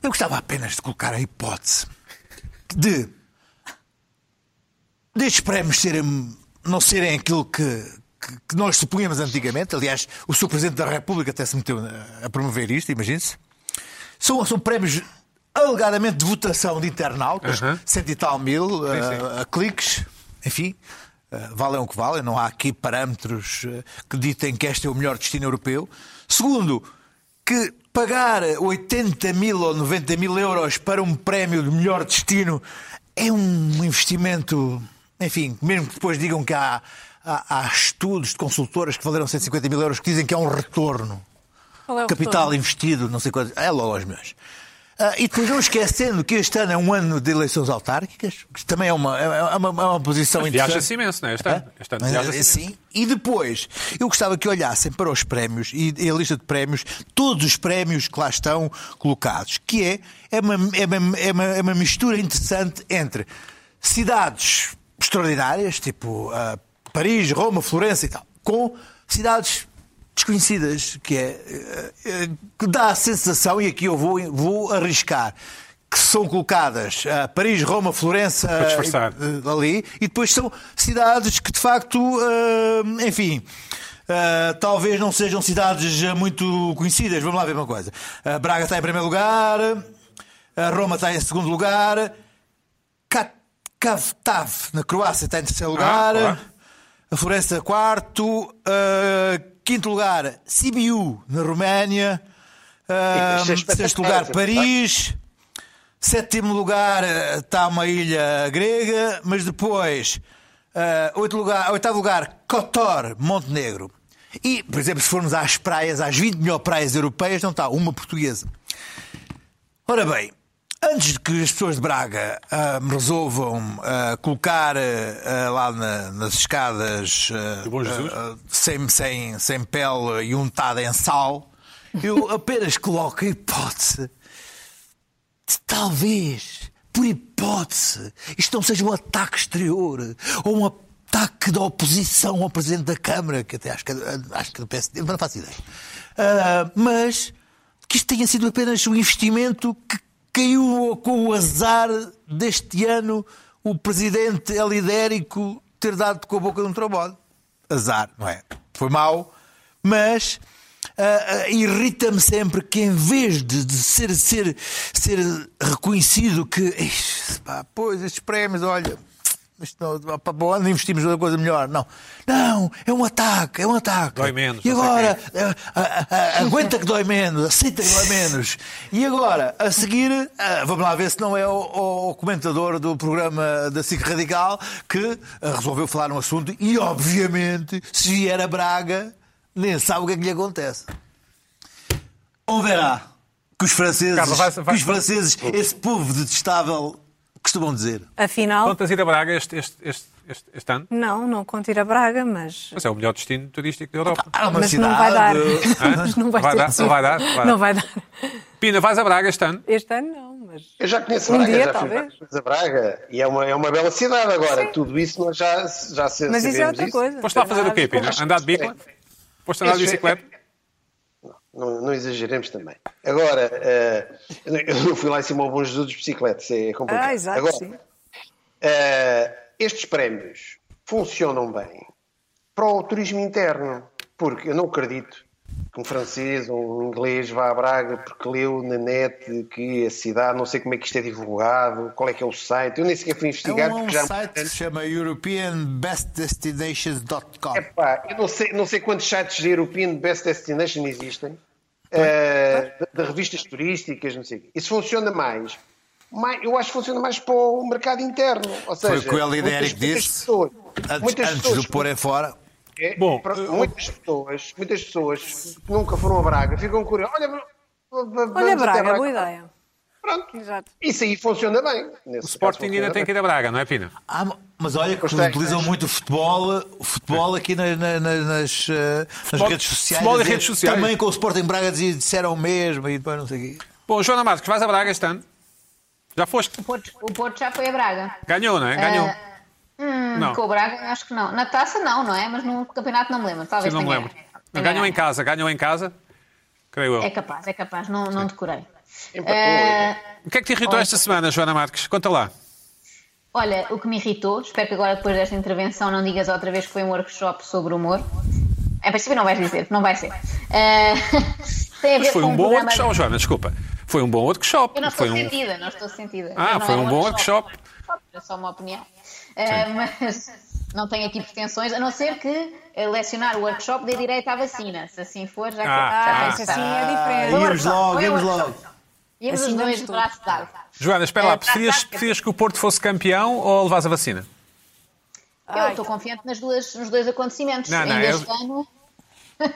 Eu gostava apenas de colocar a hipótese de destes prémios serem, não serem aquilo que, que- nós supunhamos antigamente. Aliás, o Sr. Presidente da República até se meteu a- a promover isto, imagine-se. São, são prémios alegadamente de votação de internautas, Uhum. cento e tal mil sim. eh, cliques, enfim, valem o que valem, não há aqui parâmetros eh, que ditem que este é o melhor destino europeu. Segundo, que pagar 80 mil ou 90 mil euros para um prémio de melhor destino é um investimento, enfim, mesmo que depois digam que há, há, há estudos de consultoras que valeram 150 mil euros que dizem que é um retorno é capital retorno? investido, não sei quanto, é logo aos meus. Ah, e depois não esquecendo que este ano é um ano de eleições autárquicas, que também é uma, é uma, é uma posição interessante. Viaja-se imenso, não é? Este ano. Este ano Mas, viaja-se assim, imenso. e depois, eu gostava que olhassem para os prémios e a lista de prémios, todos os prémios que lá estão colocados, que é, é, uma, é, uma, é, uma, é uma mistura interessante entre cidades extraordinárias, tipo ah, Paris, Roma, Florença e tal, com cidades desconhecidas, que é eh, eh, que dá a sensação, e aqui eu vou, vou arriscar, que são colocadas ah, Paris, Roma, Florença eh, ali, e depois são cidades que de facto, enfim. eh, talvez não sejam cidades muito conhecidas. Vamos lá ver uma coisa. Eh, Braga está em primeiro lugar, eh, Roma está em segundo lugar, Kavtav na Croácia está em terceiro lugar, claro. A Florença quarto, eh, quinto lugar Sibiu na Roménia, espetacular, sexto lugar. Paris. Sétimo lugar está uma ilha grega, mas depois, eh, oito lugar, oitavo lugar, Kotor, Montenegro. E, por exemplo, se formos às praias, às 20 melhores praias europeias, não está uma portuguesa. Ora bem, antes de que as pessoas de Braga ah, me resolvam ah, colocar ah, lá na- nas escadas ah, Bom Jesus? ah, sem, sem, sem pele e untada em sal, eu *laughs* apenas coloco a hipótese de talvez, por hipótese, isto não seja um ataque exterior ou um ataque da oposição ao Presidente da Câmara, que até acho que, acho que do PSD, mas não faço ideia. Ah, mas que isto tenha sido apenas um investimento que caiu com o azar deste ano o Presidente elidérico ter dado com a boca de um trombone. Azar, não é? Foi mau, mas ah, ah, irrita-me sempre que em vez de, de ser, ser, ser reconhecido que "Ixi, pá, pois estes prémios, olha, isto não, para o ano investimos outra coisa melhor. Não, não, é um ataque, é um ataque. Dói menos, E agora, ah, ah, ah, aguenta que dói menos, aceita que dói *laughs* menos. E agora, a seguir, ah, vamos lá ver se não é o, o comentador do programa da SIC Radical que ah, resolveu falar no assunto e, obviamente, se vier a Braga, nem sabe o que é que lhe acontece. Ou verá que os franceses, Carlos, vai- vai- que os franceses esse povo detestável, costumam dizer. Afinal, Contas ir a Braga este, este, este, este, este ano? não, não conto ir a Braga, mas. Mas é o melhor destino turístico da Europa. Há uma Mas cidade, não vai dar. Hã? *laughs* Mas não vai, Vai dar? sorte. Não vai dar? Vai Não vai dar. Pina, vais a Braga este ano? Este ano não, mas. Eu já conheço Um Braga, dia, já talvez. vezes a Braga e é uma, é uma bela cidade agora. Tudo isso nós já, já se- Mas isso é outra coisa. Foste lá fazer o quê, Pina? a Andar de bicla? Foste andar de é- bicicleta? Não, não exageremos também. Agora, eh, eu não fui lá em cima ao Bom Jesus de bicicleta, isso é complicado. Ah, exato, Agora, sim. eh, estes prémios funcionam bem para o turismo interno, porque eu não acredito que um francês ou um inglês vá a Braga porque leu na net que a cidade, não sei como é que isto é divulgado, qual é que é o site, eu nem sequer fui É investigar um, porque já. site que se chama EuropeanBestDestinations.com. Epá, eu não sei, não sei quantos sites de European Best Destination existem, eh, de, de revistas turísticas, não sei. Isso funciona mais. mais. Eu acho que funciona mais para o mercado interno. Ou Foi seja, o que o Eli muitas- Derek muitas disse pessoas- Antes, muitas antes pessoas- de o porem fora. é, Bom, para- eu- muitas pessoas, muitas pessoas que nunca foram a Braga ficam curiosas. Olha, Olha, até Braga, boa ideia. Pronto. Exato. Isso aí funciona bem. O Sporting ainda tem que ir a Braga, não é, Pina? Ah, mas olha que utilizam muito o futebol, o futebol aqui na- na- na- nas, eh, nas Futebol- redes sociais. futebol e Dizer- redes sociais. Também com o Sporting Braga disseram o mesmo e depois não sei o quê. Bom, Joana Marques, vais a Braga este ano? Já foste? O Porto, o Porto já foi a Braga. Ganhou, não é? Ganhou. Hum, Não. Com o Braga, acho que não. Na taça, não, não é? Mas no campeonato não me lembro. Sim, Talvez não me lembro. tenha Ganhou em casa, ganhou em casa. Creio eu. É capaz, é capaz. Não, não decorei. Eh, O que é que te irritou esta semana, Joana Marques? Conta lá. Olha, o que me irritou, espero que agora depois desta intervenção não digas outra vez que foi um workshop sobre humor. Em princípio não vais dizer, não vai ser. *laughs* Tem a ver Mas foi com um bom programa- workshop, Joana, desculpa. Foi um bom workshop. Eu não estou Foi um... sentida, não estou sentida. Ah, não foi é um bom workshop. É só uma opinião. Eh, mas não tenho aqui pretensões, a não ser que lecionar o workshop dê direito à vacina. Se assim for, já, Ah, já Ah, estar. assim é Ah, diferente. Íamos workshop, logo, íamos workshop. logo. Íamos Assim os dois de braço dado. Joana, espera lá, Eh, preferias, preferias que o Porto fosse campeão ou levas a vacina? Eu estou confiante nas duas, nos dois acontecimentos. Não, não, Ainda eu- este ano,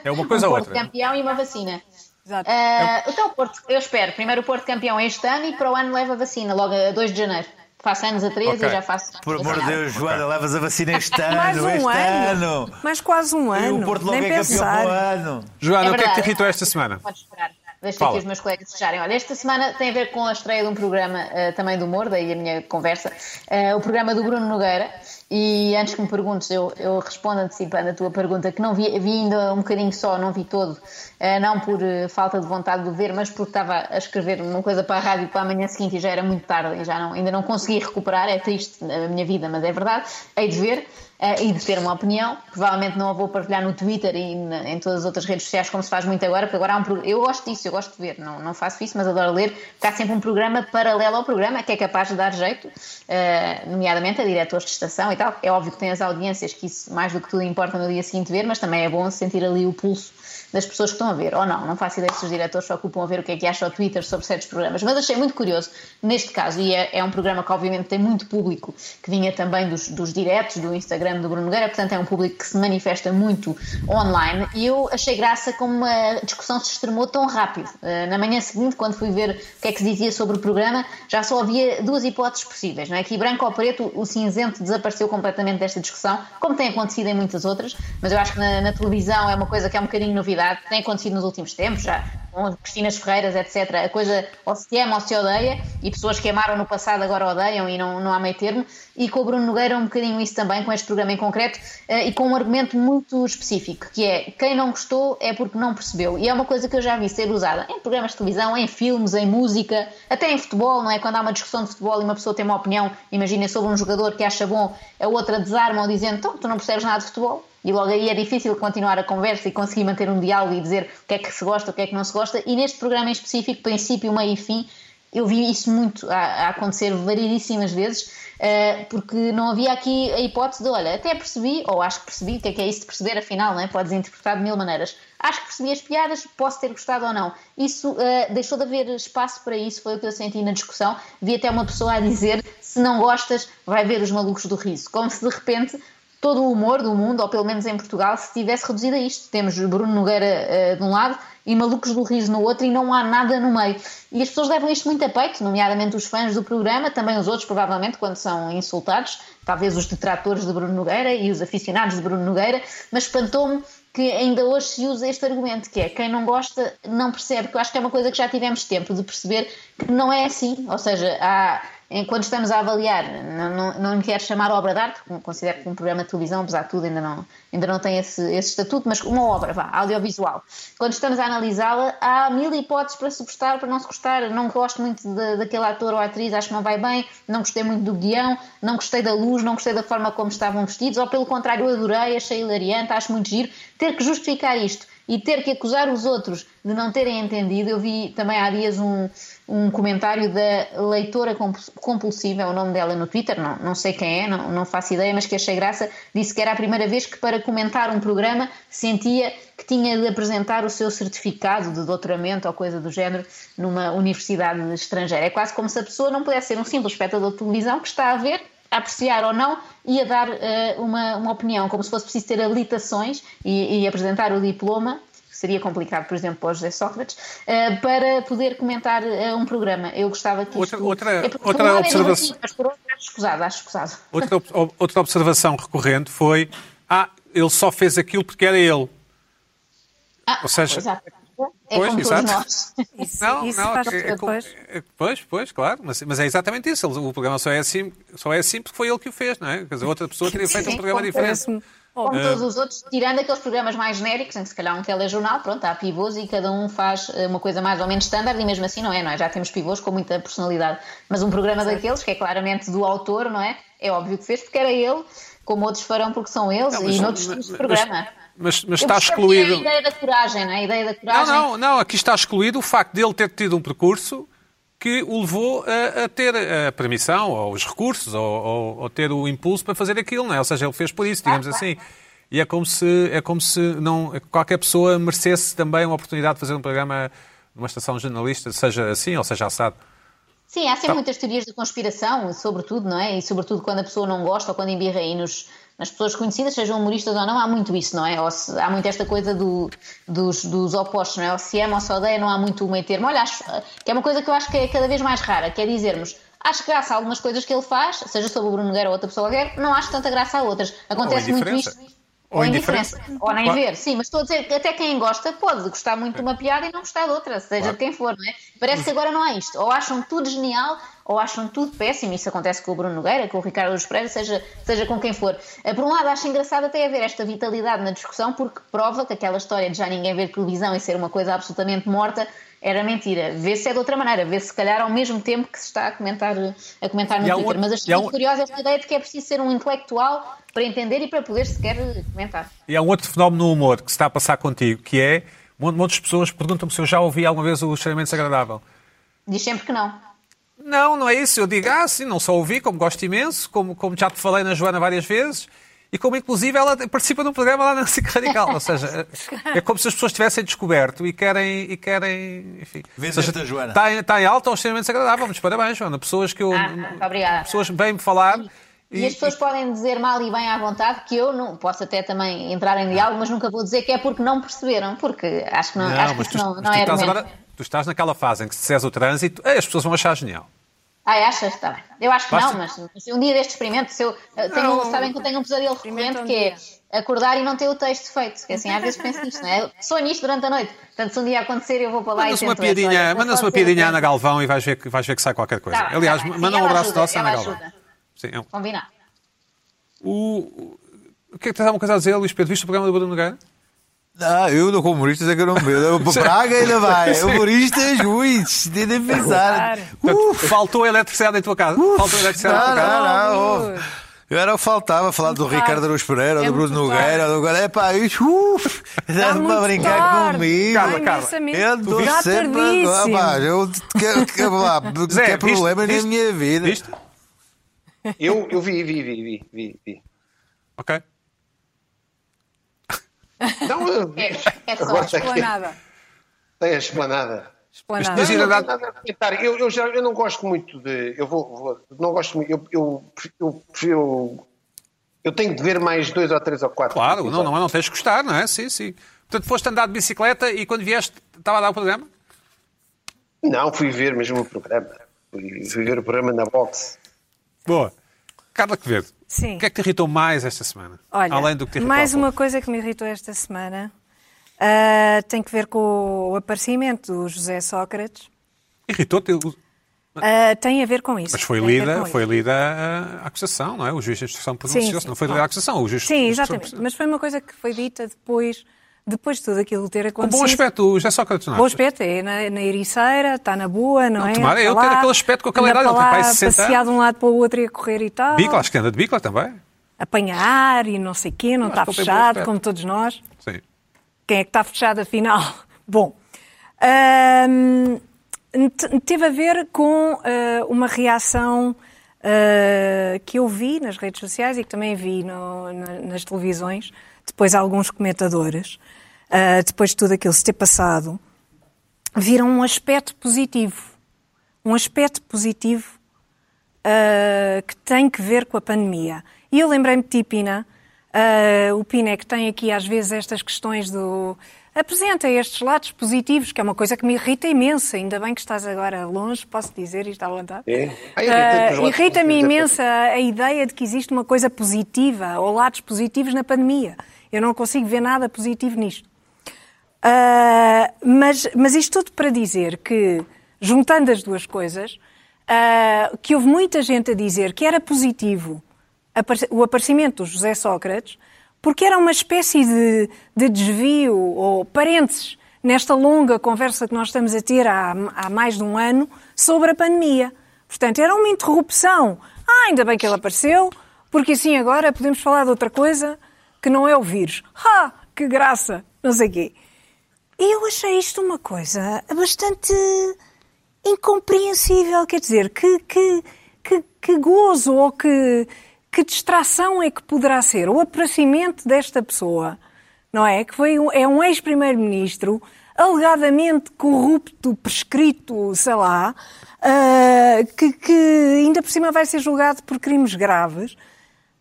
É uma coisa *laughs* um ou Porto outra. campeão e uma vacina. Exato. Ah, então, o Porto, eu espero. Primeiro o Porto campeão este ano e para o ano leva a vacina, logo a 2 de janeiro. Faço anos a 13 Ok. e já faço. Por amor de Deus, Joana, levas a vacina este *laughs* Mais ano, um este ano. ano. Mais quase um E ano. o Porto logo Nem é campeão pensar. para o ano. Joana, É o que é que te verdade. irritou esta semana? Pode esperar. Deixa Fala. aqui os meus colegas fecharem. Olha, esta semana tem a ver com a estreia de um programa eh, também do humor, daí a minha conversa. Eh, o programa do Bruno Nogueira. E antes que me perguntes, eu, eu respondo antecipando a tua pergunta, que não vi, vi ainda um bocadinho só, não vi todo, eh, não por falta de vontade de ver, mas porque estava a escrever uma coisa para a rádio para a manhã seguinte e já era muito tarde e já não, ainda não consegui recuperar. É triste a minha vida, mas é verdade. Hei de ver. Eh, e de ter uma opinião. Provavelmente não a vou partilhar no Twitter e na- em todas as outras redes sociais, como se faz muito agora, porque agora há um Eu gosto disso, eu gosto de ver, não, não faço isso, mas adoro ler, porque há sempre um programa paralelo ao programa que é capaz de dar jeito, eh, nomeadamente a diretores de estação e tal. É óbvio que tem as audiências, que isso mais do que tudo importa no dia seguinte ver, mas também é bom sentir ali o pulso das pessoas que estão a ver, ou não, não faço ideia se os diretores se ocupam a ver o que é que acha o Twitter sobre certos programas, mas achei muito curioso neste caso, e é, é um programa que obviamente tem muito público, que vinha também dos, dos diretos do Instagram do Bruno Nogueira, portanto é um público que se manifesta muito online, e eu achei graça como a discussão se extremou tão rápido. Eh, Na manhã seguinte, quando fui ver o que é que se dizia sobre o programa, já só havia duas hipóteses possíveis, não é? Aqui branco ou preto, o cinzento desapareceu completamente desta discussão, como tem acontecido em muitas outras, mas eu acho que na, na televisão é uma coisa que é um bocadinho novidade, tem acontecido nos últimos tempos, já com Cristinas Ferreiras, etc. A coisa ou se ama ou se odeia, e pessoas que amaram no passado agora odeiam e não, não há meio termo, e com o Bruno Nogueira um bocadinho isso também, com este programa em concreto, eh, e com um argumento muito específico, que é quem não gostou é porque não percebeu, e é uma coisa que eu já vi ser usada em programas de televisão, em filmes, em música, até em futebol, não é? Quando há uma discussão de futebol e uma pessoa tem uma opinião, imagina sobre um jogador que acha bom, a outra desarma ou dizendo, então, tu não percebes nada de futebol, e logo aí é difícil continuar a conversa e conseguir manter um diálogo e dizer o que é que se gosta, o que é que não se gosta. E neste programa em específico, princípio, meio e fim, eu vi isso muito a, a acontecer variedíssimas vezes, eh, porque não havia aqui a hipótese de, olha, até percebi, ou acho que percebi, o que é que é isso de perceber, afinal, não é? podes interpretar de mil maneiras. Acho que percebi as piadas, posso ter gostado ou não. Isso eh, deixou de haver espaço para isso, foi o que eu senti na discussão. Vi até uma pessoa a dizer: se não gostas, vai ver os malucos do riso. Como se de repente todo o humor do mundo, ou pelo menos em Portugal, se tivesse reduzido a isto. Temos Bruno Nogueira eh, de um lado e Malucos do Riso no outro e não há nada no meio. E as pessoas levam isto muito a peito, nomeadamente os fãs do programa, também os outros, provavelmente, quando são insultados, talvez os detratores de Bruno Nogueira e os aficionados de Bruno Nogueira, mas espantou-me que ainda hoje se usa este argumento, que é quem não gosta não percebe, que eu acho que é uma coisa que já tivemos tempo de perceber que não é assim, ou seja, há, enquanto estamos a avaliar, não, não, não quero chamar obra de arte, considero que um programa de televisão, apesar de tudo, ainda não, ainda não tem esse, esse estatuto, mas uma obra, vá, audiovisual. Quando estamos a analisá-la, há mil hipóteses para se gostar, para não se gostar. Não gosto muito de, daquele ator ou atriz, acho que não vai bem, não gostei muito do guião, não gostei da luz, não gostei da forma como estavam vestidos, ou pelo contrário, adorei, achei hilariante, acho muito giro. Ter que justificar isto e ter que acusar os outros de não terem entendido. Eu vi também há dias um, um comentário da leitora compulsiva, é o nome dela no Twitter, não, não sei quem é, não, não faço ideia, mas que achei graça. Disse que era a primeira vez que, para comentar um programa, sentia que tinha de apresentar o seu certificado de doutoramento ou coisa do género numa universidade estrangeira. É quase como se a pessoa não pudesse ser um simples espectador de televisão que está a ver a apreciar ou não e a dar uh, uma, uma opinião, como se fosse preciso ter habilitações e, e apresentar o diploma, seria complicado, por exemplo, para o José Sócrates, uh, para poder comentar uh, um programa. Eu gostava que outra, isto... outra, é, outra observação. É mas por outro, acho escusado, acho escusado. Outra, outra observação recorrente foi: ah, ele só fez aquilo porque era ele. Ah, Ou seja, exato. É pois, como exato. todos nós. *laughs* Isso, Não, isso não, é, é, depois. é, pois, pois, claro, mas, mas é exatamente isso. O programa só é, assim, só é assim porque foi ele que o fez, não é? Quer dizer, outra pessoa teria feito um Sim, programa como diferente. Como óbvio. todos os outros, tirando aqueles programas mais genéricos, em que se calhar um telejornal, pronto, há pivôs e cada um faz eh, uma coisa mais ou menos standard e mesmo assim não é, não é? Já temos pivôs com muita personalidade. Mas um programa daqueles, que é claramente do autor, não é? É óbvio que fez porque era ele, como outros farão porque são eles Não, mas- e noutros mas- tipos de mas- programa. Mas, mas Eu está percebo excluído. A ideia da coragem, não é? A ideia da Não, coragem. não, não, aqui está excluído o facto de ele ter tido um percurso que o levou a, a ter a permissão, ou os recursos, ou, ou- ou ter o impulso para fazer aquilo, não é? Ou seja, ele fez por isso, digamos Ah, assim. E é como se, é como se não, qualquer pessoa merecesse também uma oportunidade de fazer um programa numa estação jornalista, seja assim ou seja assado. Sim, há sempre Tá. muitas teorias de conspiração, sobretudo, não é? E sobretudo quando a pessoa não gosta ou quando embirra aí nos, nas pessoas conhecidas, sejam humoristas ou não, há muito isso, não é? Se- há muito esta coisa do- dos, dos opostos, não é? Ou se ama ou se odeia, não há muito o meio termo. Olha, acho, que é uma coisa que eu acho que é cada vez mais rara, que é dizermos. Acho graça a algumas coisas que ele faz, seja sobre o Bruno Nogueira ou outra pessoa qualquer, não acho tanta graça a outras. Acontece muito isto. Ou Ou indiferença. indiferença. Ou nem Claro. ver. Sim, mas estou a dizer que até quem gosta pode gostar muito de uma piada e não gostar de outra, seja Claro. de quem for, não é? Parece que agora não há isto. Ou acham tudo genial, ou acham tudo péssimo. Isso acontece com o Bruno Nogueira, com o Ricardo Luz Pereira, seja, seja com quem for. Eh, Por um lado, acho engraçado até haver esta vitalidade na discussão, porque prova que aquela história de já ninguém ver televisão e ser uma coisa absolutamente morta era mentira. Vê-se é de outra maneira, vê-se se calhar ao mesmo tempo que se está a comentar, a comentar no E Twitter. um- Mas achei há muito um- curiosa esta ideia de que é preciso ser um intelectual para entender e para poder sequer comentar. E há um outro fenómeno no humor que se está a passar contigo, que é de pessoas perguntam-me se eu já ouvi alguma vez o extremamente desagradável. Diz sempre que não. Não, não é isso. Eu digo, ah, sim, não só ouvi, como gosto imenso, como, como já te falei na Joana várias vezes, e como inclusive ela participa de um programa lá na SIC Radical. Ou seja, *laughs* é como se as pessoas tivessem descoberto e querem. E querem enfim. Seja, Joana? Está em, está em alta ou extremamente desagradável. Muitos parabéns, Joana. Pessoas que eu. Ah, muito obrigada. *laughs* Pessoas vêm-me falar. E, as pessoas podem dizer mal e bem à vontade, que eu não posso até também entrar em diálogo, mas nunca vou dizer que é porque não perceberam, porque acho que, não, acho que mas tu, não, mas não tu é estás agora. Tu estás naquela fase em que se disseres o trânsito, as pessoas vão achar genial. Ah, achas? Está bem. Eu acho que Basta- não, mas, mas um dia deste experimento, se eu, eh, tenho, Não. sabem que eu tenho um pesadelo recorrente um que é acordar e não ter o texto feito, que assim, às vezes penso nisto, não é? Sonho nisto durante a noite. Portanto, se um dia acontecer, eu vou para lá Manda-se e uma piadinha, Olha, manda-se uma piadinha à Ana. Galvão e vais ver que, vais ver que sai qualquer coisa. Tá Aliás, tá manda um abraço ajuda, nosso à Ana Galvão. ajuda. Sim, é um- Combinado. O, o- o que é que tens alguma coisa a dizer, Luís Pedro? Viste o programa do Bruno Nogueira? Ah, eu não como humoristas é que eu não vejo. Para Praga ainda vai. Humoristas, ui, tem de pensar. Portanto, faltou a eletricidade em tua casa? Faltou a eletricidade em Não, tua casa? não, não. Eu era o que faltava, falar do Ricardo. Araújo Pereira, É do Bruno Nogueira, do É pá, isso, uf, estás muito a brincar tarde. comigo. Carla, imensamente. Eu dou Já sempre. Ah, pá, eu quero, quero *laughs* lá, viste- problemas viste? na minha vida. Viste? Eu, eu vi, vi, vi, vi, vi, vi. Ok. Não, É, é só. *laughs* Agora tem- Esplanada. tem a esplanada. Esplanada. Mas Eu. Eu, eu, já, eu não gosto muito de. Eu vou. vou- não gosto muito. Eu, eu, eu, eu, eu tenho de ver mais dois ou três ou quatro. Claro, não, não, não tens de gostar, não é? Sim, sim. Portanto, foste andar de bicicleta e quando vieste estava a dar o programa? Não, fui ver mesmo o programa. Fui, fui ver o programa na box. Boa. Carla Quevedo, Sim. o que é que te irritou mais esta semana? Olha, Além do que mais uma coisa que me irritou esta semana ah, tem que ver com o aparecimento do José Sócrates. Irritou-te? Ah, tem a ver com isso. Mas foi lida, foi lida a acusação, não é? O juiz de instrução pronunciou-se, não foi lida a acusação. O juiz Sim, exatamente. Mas foi uma coisa que foi dita depois, depois de tudo aquilo ter Com acontecido. bom aspecto, o José Sócrates, não é? Bom aspecto, é na, na ericeira, está na boa, não, Não, é? tomara ter lá, aquele aspecto com aquela idade, ele para tem de 60 passear de um lado para o outro e a correr e tal. Bicla, acho que anda de bicla também. Apanhar e não sei o quê, não está ele tem fechado, como todos nós. Sim. Quem é que está fechado afinal? *laughs* Bom, hum, te- teve a ver com ah, uma reação ah, que eu vi nas redes sociais e que também vi no- na- nas televisões, depois alguns comentadores, ah, depois de tudo aquilo se ter passado, viram um aspecto positivo. Um aspecto positivo uh, que tem que ver com a pandemia. E eu lembrei-me de ti, Pina. Uh, o Pina é que tem aqui às vezes estas questões do. Apresenta estes lados positivos, que é uma coisa que me irrita imenso. Ainda bem que estás agora longe, posso dizer isto à vontade. É? Uh, Irrita-me positivos da imenso a, a ideia de que existe uma coisa positiva ou lados positivos na pandemia. Eu não consigo ver nada positivo nisto. Ah, mas, mas isto tudo para dizer que, juntando as duas coisas, ah, que houve muita gente a dizer que era positivo o aparecimento do José Sócrates, porque era uma espécie de, de desvio ou parênteses nesta longa conversa que nós estamos a ter há, há mais de um ano sobre a pandemia. Portanto, era uma interrupção. Ah, ainda bem que ele apareceu, porque assim agora podemos falar de outra coisa que não é o vírus. Ah, que graça! Não sei quê. Eu achei isto uma coisa bastante incompreensível. Quer dizer, que, que, que, que gozo ou que, que distração é que poderá ser o aparecimento desta pessoa, não é? Que foi um, é um ex-primeiro-ministro alegadamente corrupto, prescrito, sei lá, ah, que, que ainda por cima vai ser julgado por crimes graves.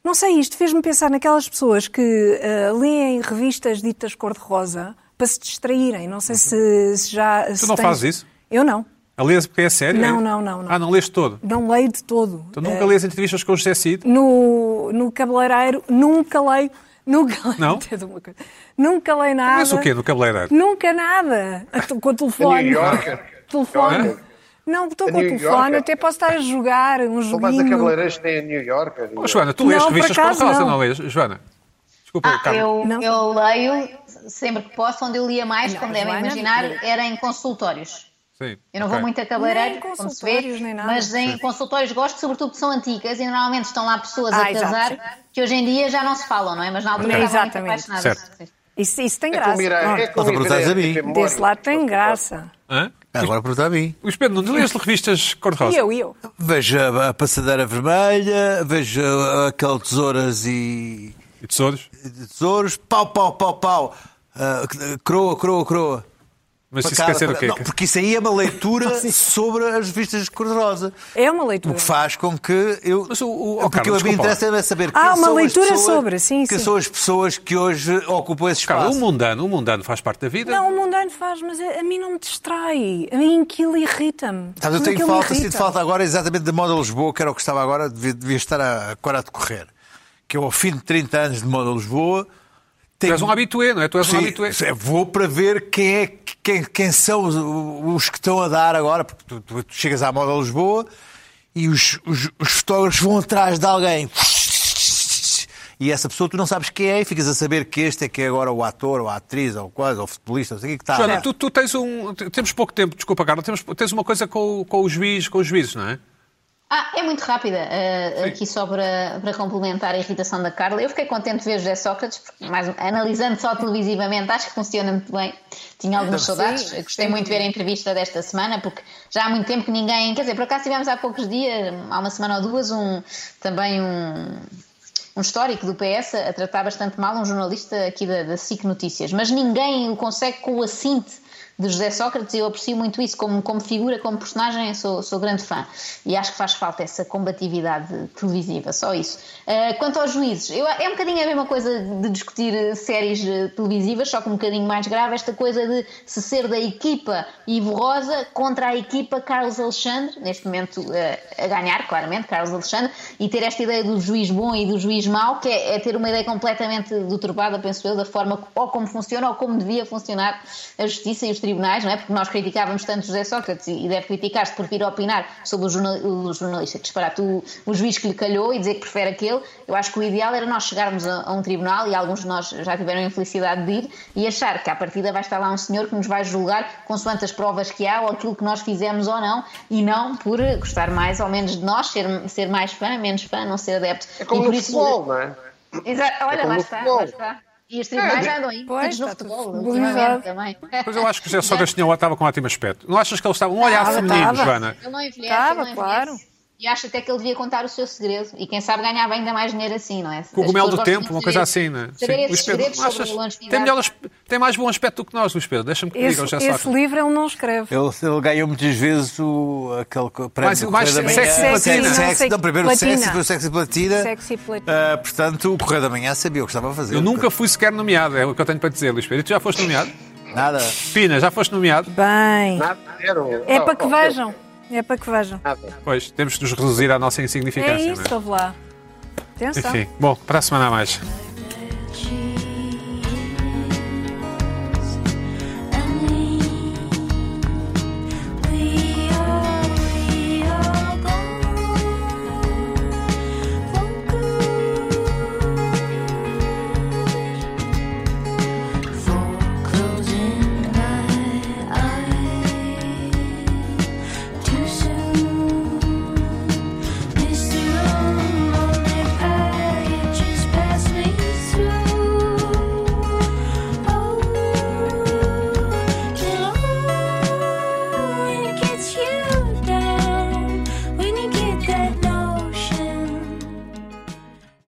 Não sei, isto fez-me pensar naquelas pessoas que ah, leem revistas ditas cor-de-rosa para se distraírem. Não sei se, se já. Tu se não tens- fazes isso? Eu não. A lês porque é sério? Não, é? não, não, não. Ah, não lês todo? Não leio de todo. Tu nunca Ah, lês entrevistas com o José Cid? no, no cabeleireiro, nunca leio. Nunca leio. Não? *laughs* Até de uma coisa. Nunca leio nada. Lês o quê no cabeleireiro? Nunca nada. Com o telefone. New Yorker. telefone. Não, estou A com o telefone, até posso estar a jogar um São mais a joguinho. cabeleireiros que têm a New York. Oh, Joana, tu lês por revistas acaso, cor-de-rosa, não. não lês? Joana? Desculpa, Ah, eu, Não. eu leio sempre que posso, onde eu lia mais, Não, como devem imaginar, não. era em consultórios. Sim. Eu não ok. vou muito a cabeleireiro, Nem em como se consultórios, vê, nem nada. mas em consultórios gosto, sobretudo porque são antigas e normalmente estão lá pessoas Ah, a exato. casar que hoje em dia já não se falam, não é? Mas na altura Não, estavam muito apaixonadas. Certo. Isso, isso tem É graça. é a mim. ter memória. Desse lado tem graça. Hã? Agora pergunta a mim. Luís Pedro, não lês revistas E cor-de-rosa? eu, e eu? Vejo a, passadeira vermelha, vejo aquele tesouras e, E tesouros? e tesouros, pau, pau, pau, pau, ah, croa, croa, croa. Mas isso Facada, quer ser o quê? Não, porque isso aí é uma leitura *laughs* sobre as revistas de cor-de-rosa. É uma O leitura. que faz com que eu. Mas o- o- oh, porque Carlos, o que me interessa é saber Ah, uma são as leitura pessoas- sobre, sim, quem sim. são as pessoas que hoje ocupam esse espaço. o mundano, o mundano faz parte da vida. Não, o mundano faz, mas a, a mim não me distrai. A mim aquilo irrita-me. Sabe, eu tenho falta, sinto falta agora exatamente da moda Lisboa, que era o que estava agora, devia, devia estar a, agora a decorrer. Que eu, ao fim de 30 anos de moda Lisboa, Tu és um habitué, não é? Tu és um Sim, habitué. é, vou para ver quem, é, quem, quem são os, os que estão a dar agora, porque tu, tu- tu chegas à moda Lisboa e os, os, os fotógrafos vão atrás de alguém. E essa pessoa tu não sabes quem é e ficas a saber que este é que é agora o ator, ou a atriz, ou coisa, ou o futebolista, não sei o que que está. Joana, tu, tu tens um. Temos pouco tempo, desculpa, Carla, temos, tens uma coisa com, com os juízes, com os juízes, não é? Ah, é muito rápida. Uh, aqui só para, para complementar a irritação da Carla. Eu fiquei contente de ver José Sócrates, porque mais, analisando só televisivamente, acho que funciona muito bem. Tinha algumas saudades. Eu Gostei muito de ver a entrevista desta semana, porque já há muito tempo que ninguém. Quer dizer, por acaso tivemos há poucos dias, há uma semana ou duas, um, também um, um histórico do PS a tratar bastante mal um jornalista aqui da, da SIC Notícias. Mas ninguém o consegue com o assinte de José Sócrates eu aprecio muito isso como, como figura, como personagem, sou, sou grande fã e acho que faz falta essa combatividade televisiva, só isso. Uh, quanto aos juízes, eu, é um bocadinho a mesma coisa de discutir séries eh, televisivas, só que um bocadinho mais grave, esta coisa de se ser da equipa Ivo Rosa contra a equipa Carlos Alexandre, neste momento eh, a ganhar, claramente, Carlos Alexandre, e ter esta ideia do juiz bom e do juiz mau, que é, é ter uma ideia completamente deturpada, penso eu, da forma ou como funciona ou como devia funcionar a justiça e os tribunais, não é? Porque nós criticávamos tanto José Sócrates e deve criticar-se por vir opinar sobre o, jornal, o jornalista o, o juiz que lhe calhou e dizer que prefere aquele. Eu acho que o ideal era nós chegarmos a, a um tribunal e alguns de nós já tiveram a infelicidade de ir e achar que à partida vai estar lá um senhor que nos vai julgar consoante as provas que há ou aquilo que nós fizemos ou não e não por gostar mais ou menos de nós, ser, ser mais fã, menos fã, não ser adepto. É como e por no isso, futebol, não é? Exato, olha, como lá está, futebol. lá está. E os tribunais É. andam aí, Pois, no futebol, ultimamente também. Pois eu acho que o José Sócrates tinha, estava com um ótimo aspecto. Não achas que ele estava um olhar Estava, feminino, estava. Joana? Ele não envelhece, Tava, ele não envelhece. claro. E acho até que ele devia contar o seu segredo. E quem sabe ganhava ainda mais dinheiro assim, não é? Cogumelo do tempo, uma coisa assim, não é? Saber esses segredos sobre achas- tem, melhor, tem mais bom aspecto do que nós, Luís Pedro. Deixa-me que diga, o Esse, livro ele não escreve. Ele, ele ganhou muitas vezes o, aquele prémio Mais- da sexy Manhã. platina. Sexy, não, primeiro o platina. sexy, depois o sexy platina. Sexy platina. Ah, portanto, o Correio da Manhã sabia o que estava a fazer. Eu nunca fui sequer nomeado, é o que eu tenho para dizer, Luís Pedro. E tu já foste nomeado? Nada. Pina, já foste nomeado? Bem, Nada, zero. é para que oh, vejam. É para que vejam. Nada. Pois, temos de nos reduzir à nossa É insignificância, isso, não ouve lá. Atenção. é? Enfim, bom, para a semana a mais.